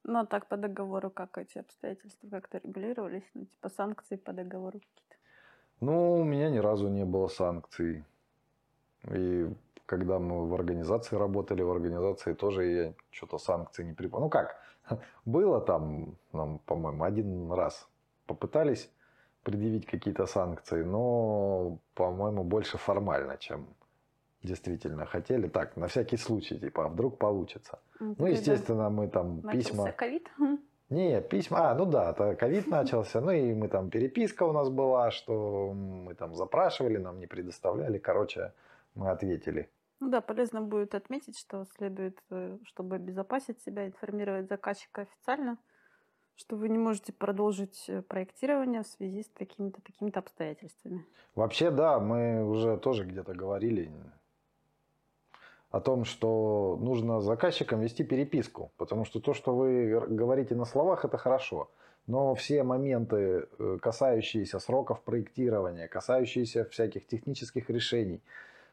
Ну, а так по договору как эти обстоятельства как-то регулировались? Ну, типа санкции по договору какие-то? Ну, у меня ни разу не было санкций. И когда мы в организации работали, в организации тоже я что-то санкций не припомню. Ну как, *laughs* было там, нам, по-моему, один раз попытались предъявить какие-то санкции, но, по-моему, больше формально, чем действительно хотели. Так, на всякий случай, типа, а вдруг получится. Ну, ну естественно, мы там Начался письма... ковид? Не, письма, а, ну да, ковид *laughs* начался, ну и мы там, переписка у нас была, что мы там запрашивали, нам не предоставляли, короче, мы ответили. Ну да, полезно будет отметить, что следует, э, чтобы обезопасить себя, информировать заказчика официально, что вы не можете продолжить э, проектирование в связи с такими-то такими-то обстоятельствами. Вообще, да, мы уже тоже где-то говорили, о том, что нужно с заказчиком вести переписку, потому что то, что вы говорите на словах, это хорошо. Но все моменты, э, касающиеся сроков проектирования, касающиеся всяких технических решений,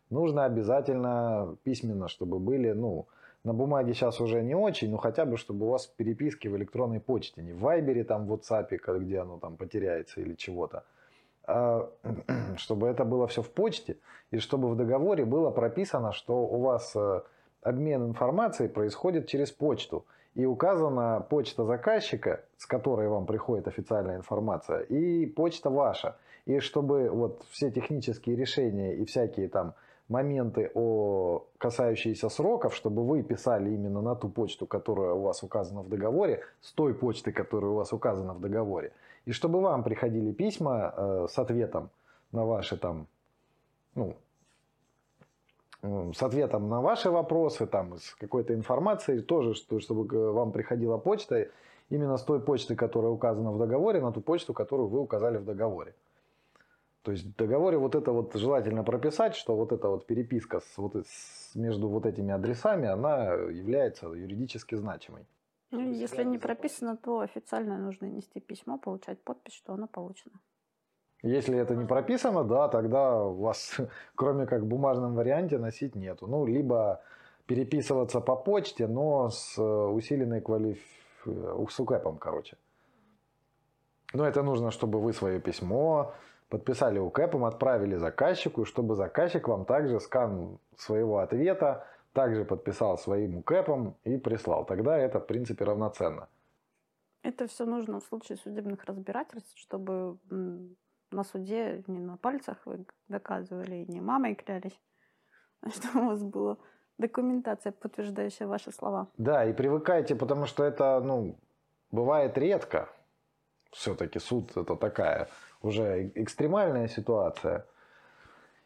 нужно обязательно письменно, чтобы были, ну, на бумаге сейчас уже не очень, но хотя бы, чтобы у вас переписки в электронной почте, не в Вайбере, там, в WhatsApp, где оно там потеряется или чего-то, *clears throat* чтобы это было все в почте, и чтобы в договоре было прописано, что у вас э, обмен информацией происходит через почту. И указана почта заказчика, с которой вам приходит официальная информация, и почта ваша. И чтобы вот все технические решения и всякие там моменты, о, касающиеся сроков, чтобы вы писали именно на ту почту, которая у вас указана в договоре, с той почты, которая у вас указана в договоре. И чтобы вам приходили письма э, с ответом на ваши там, ну, с ответом на ваши вопросы, там, с какой-то информацией, тоже, что, чтобы вам приходила почта именно с той почты, которая указана в договоре, на ту почту, которую вы указали в договоре. То есть в договоре вот это вот желательно прописать, что вот эта вот переписка с, вот, с, между вот этими адресами, она является юридически значимой. Ну, если не прописано, то официально нужно нести письмо, получать подпись, что оно получено. Если это не прописано, да, тогда у вас, *laughs* кроме как в бумажном варианте, носить нету. Ну, либо переписываться по почте, но с э, усиленной квалиф... Э, с УКЭПом, короче. Но это нужно, чтобы вы свое письмо подписали УКЭПом, отправили заказчику, чтобы заказчик вам также скан своего ответа также подписал своим УКЭПом и прислал. Тогда это, в принципе, равноценно. Это все нужно в случае судебных разбирательств, чтобы на суде не на пальцах вы доказывали, не мамой клялись, а что у вас была документация, подтверждающая ваши слова. Да, и привыкайте, потому что это, ну, бывает редко. Все-таки суд это такая уже экстремальная ситуация.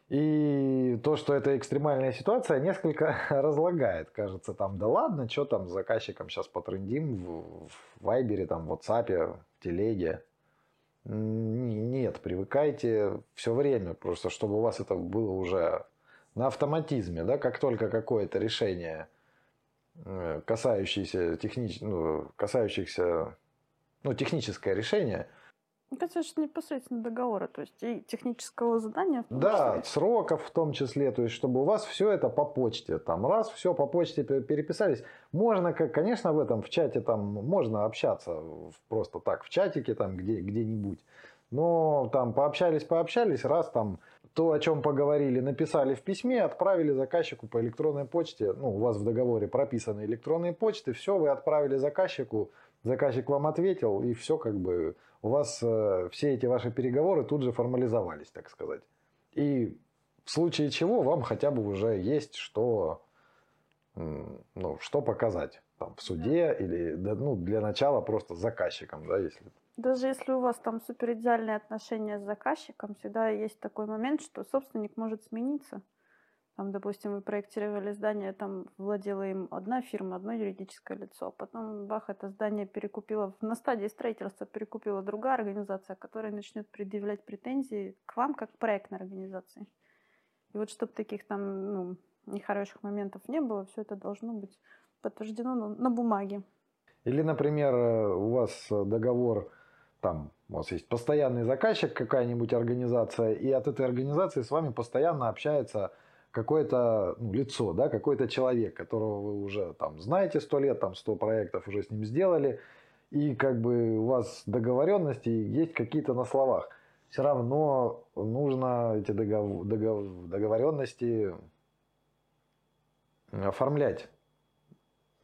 И то, что это экстремальная ситуация, несколько *laughs* разлагает. Кажется, там, да ладно, что там с заказчиком сейчас потрендим в, в Вайбере, там, в WhatsApp, в Телеге. Нет, привыкайте все время, просто чтобы у вас это было уже на автоматизме, да, как только какое-то решение, э, касающееся, технич... ну, касающихся, ну, техническое решение – это же непосредственно договора, то есть и технического задания. да, числе. сроков в том числе, то есть чтобы у вас все это по почте, там раз все по почте переписались, можно, конечно, в этом в чате там можно общаться просто так в чатике там где где-нибудь, но там пообщались, пообщались, раз там то, о чем поговорили, написали в письме, отправили заказчику по электронной почте, ну у вас в договоре прописаны электронные почты, все вы отправили заказчику, заказчик вам ответил и все как бы у вас э, все эти ваши переговоры тут же формализовались, так сказать. И в случае чего вам хотя бы уже есть что, ну, что показать там, в суде или ну, для начала просто с заказчиком, да, если даже если у вас там супер идеальные отношения с заказчиком, всегда есть такой момент, что собственник может смениться. Там, допустим, мы проектировали здание, там владела им одна фирма, одно юридическое лицо. Потом, бах, это здание перекупила, на стадии строительства перекупила другая организация, которая начнет предъявлять претензии к вам, как проектной организации. И вот чтобы таких там ну, нехороших моментов не было, все это должно быть подтверждено на, на бумаге. Или, например, э, у вас договор, там, у вас есть постоянный заказчик, какая-нибудь организация, и от этой организации с вами постоянно общается какое-то ну, лицо, да, какой-то человек, которого вы уже там знаете сто лет, там сто проектов уже с ним сделали, и как бы у вас договоренности есть какие-то на словах. Все равно нужно эти договор, договор, договоренности оформлять.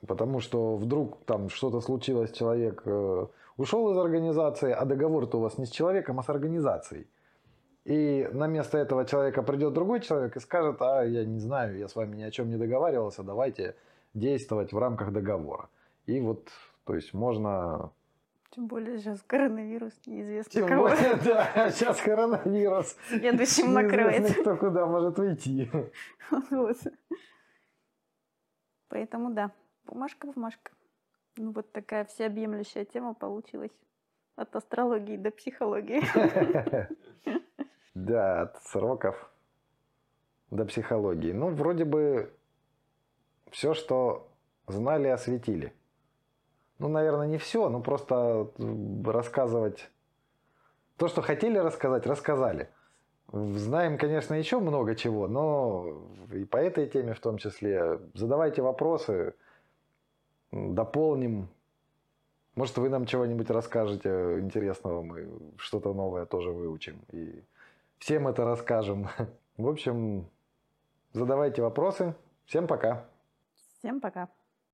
Потому что вдруг там что-то случилось, человек э, ушел из организации, а договор-то у вас не с человеком, а с организацией. И на место этого человека придет другой человек и скажет, а я не знаю, я с вами ни о чем не договаривался, давайте действовать в рамках договора. И вот, то есть можно... Тем более сейчас коронавирус, неизвестно Тем кого. более, *laughs* да, сейчас коронавирус. Следующим накроет. кто куда может уйти. Вот. Поэтому да, бумажка, бумажка. Ну вот такая всеобъемлющая тема получилась. От астрологии до психологии. *laughs* Да, от сроков до психологии. Ну, вроде бы все, что знали, осветили. Ну, наверное, не все, но просто рассказывать то, что хотели рассказать, рассказали. Знаем, конечно, еще много чего, но и по этой теме в том числе. Задавайте вопросы, дополним. Может, вы нам чего-нибудь расскажете интересного, мы что-то новое тоже выучим. И всем это расскажем. *laughs* В общем, задавайте вопросы. Всем пока. Всем пока.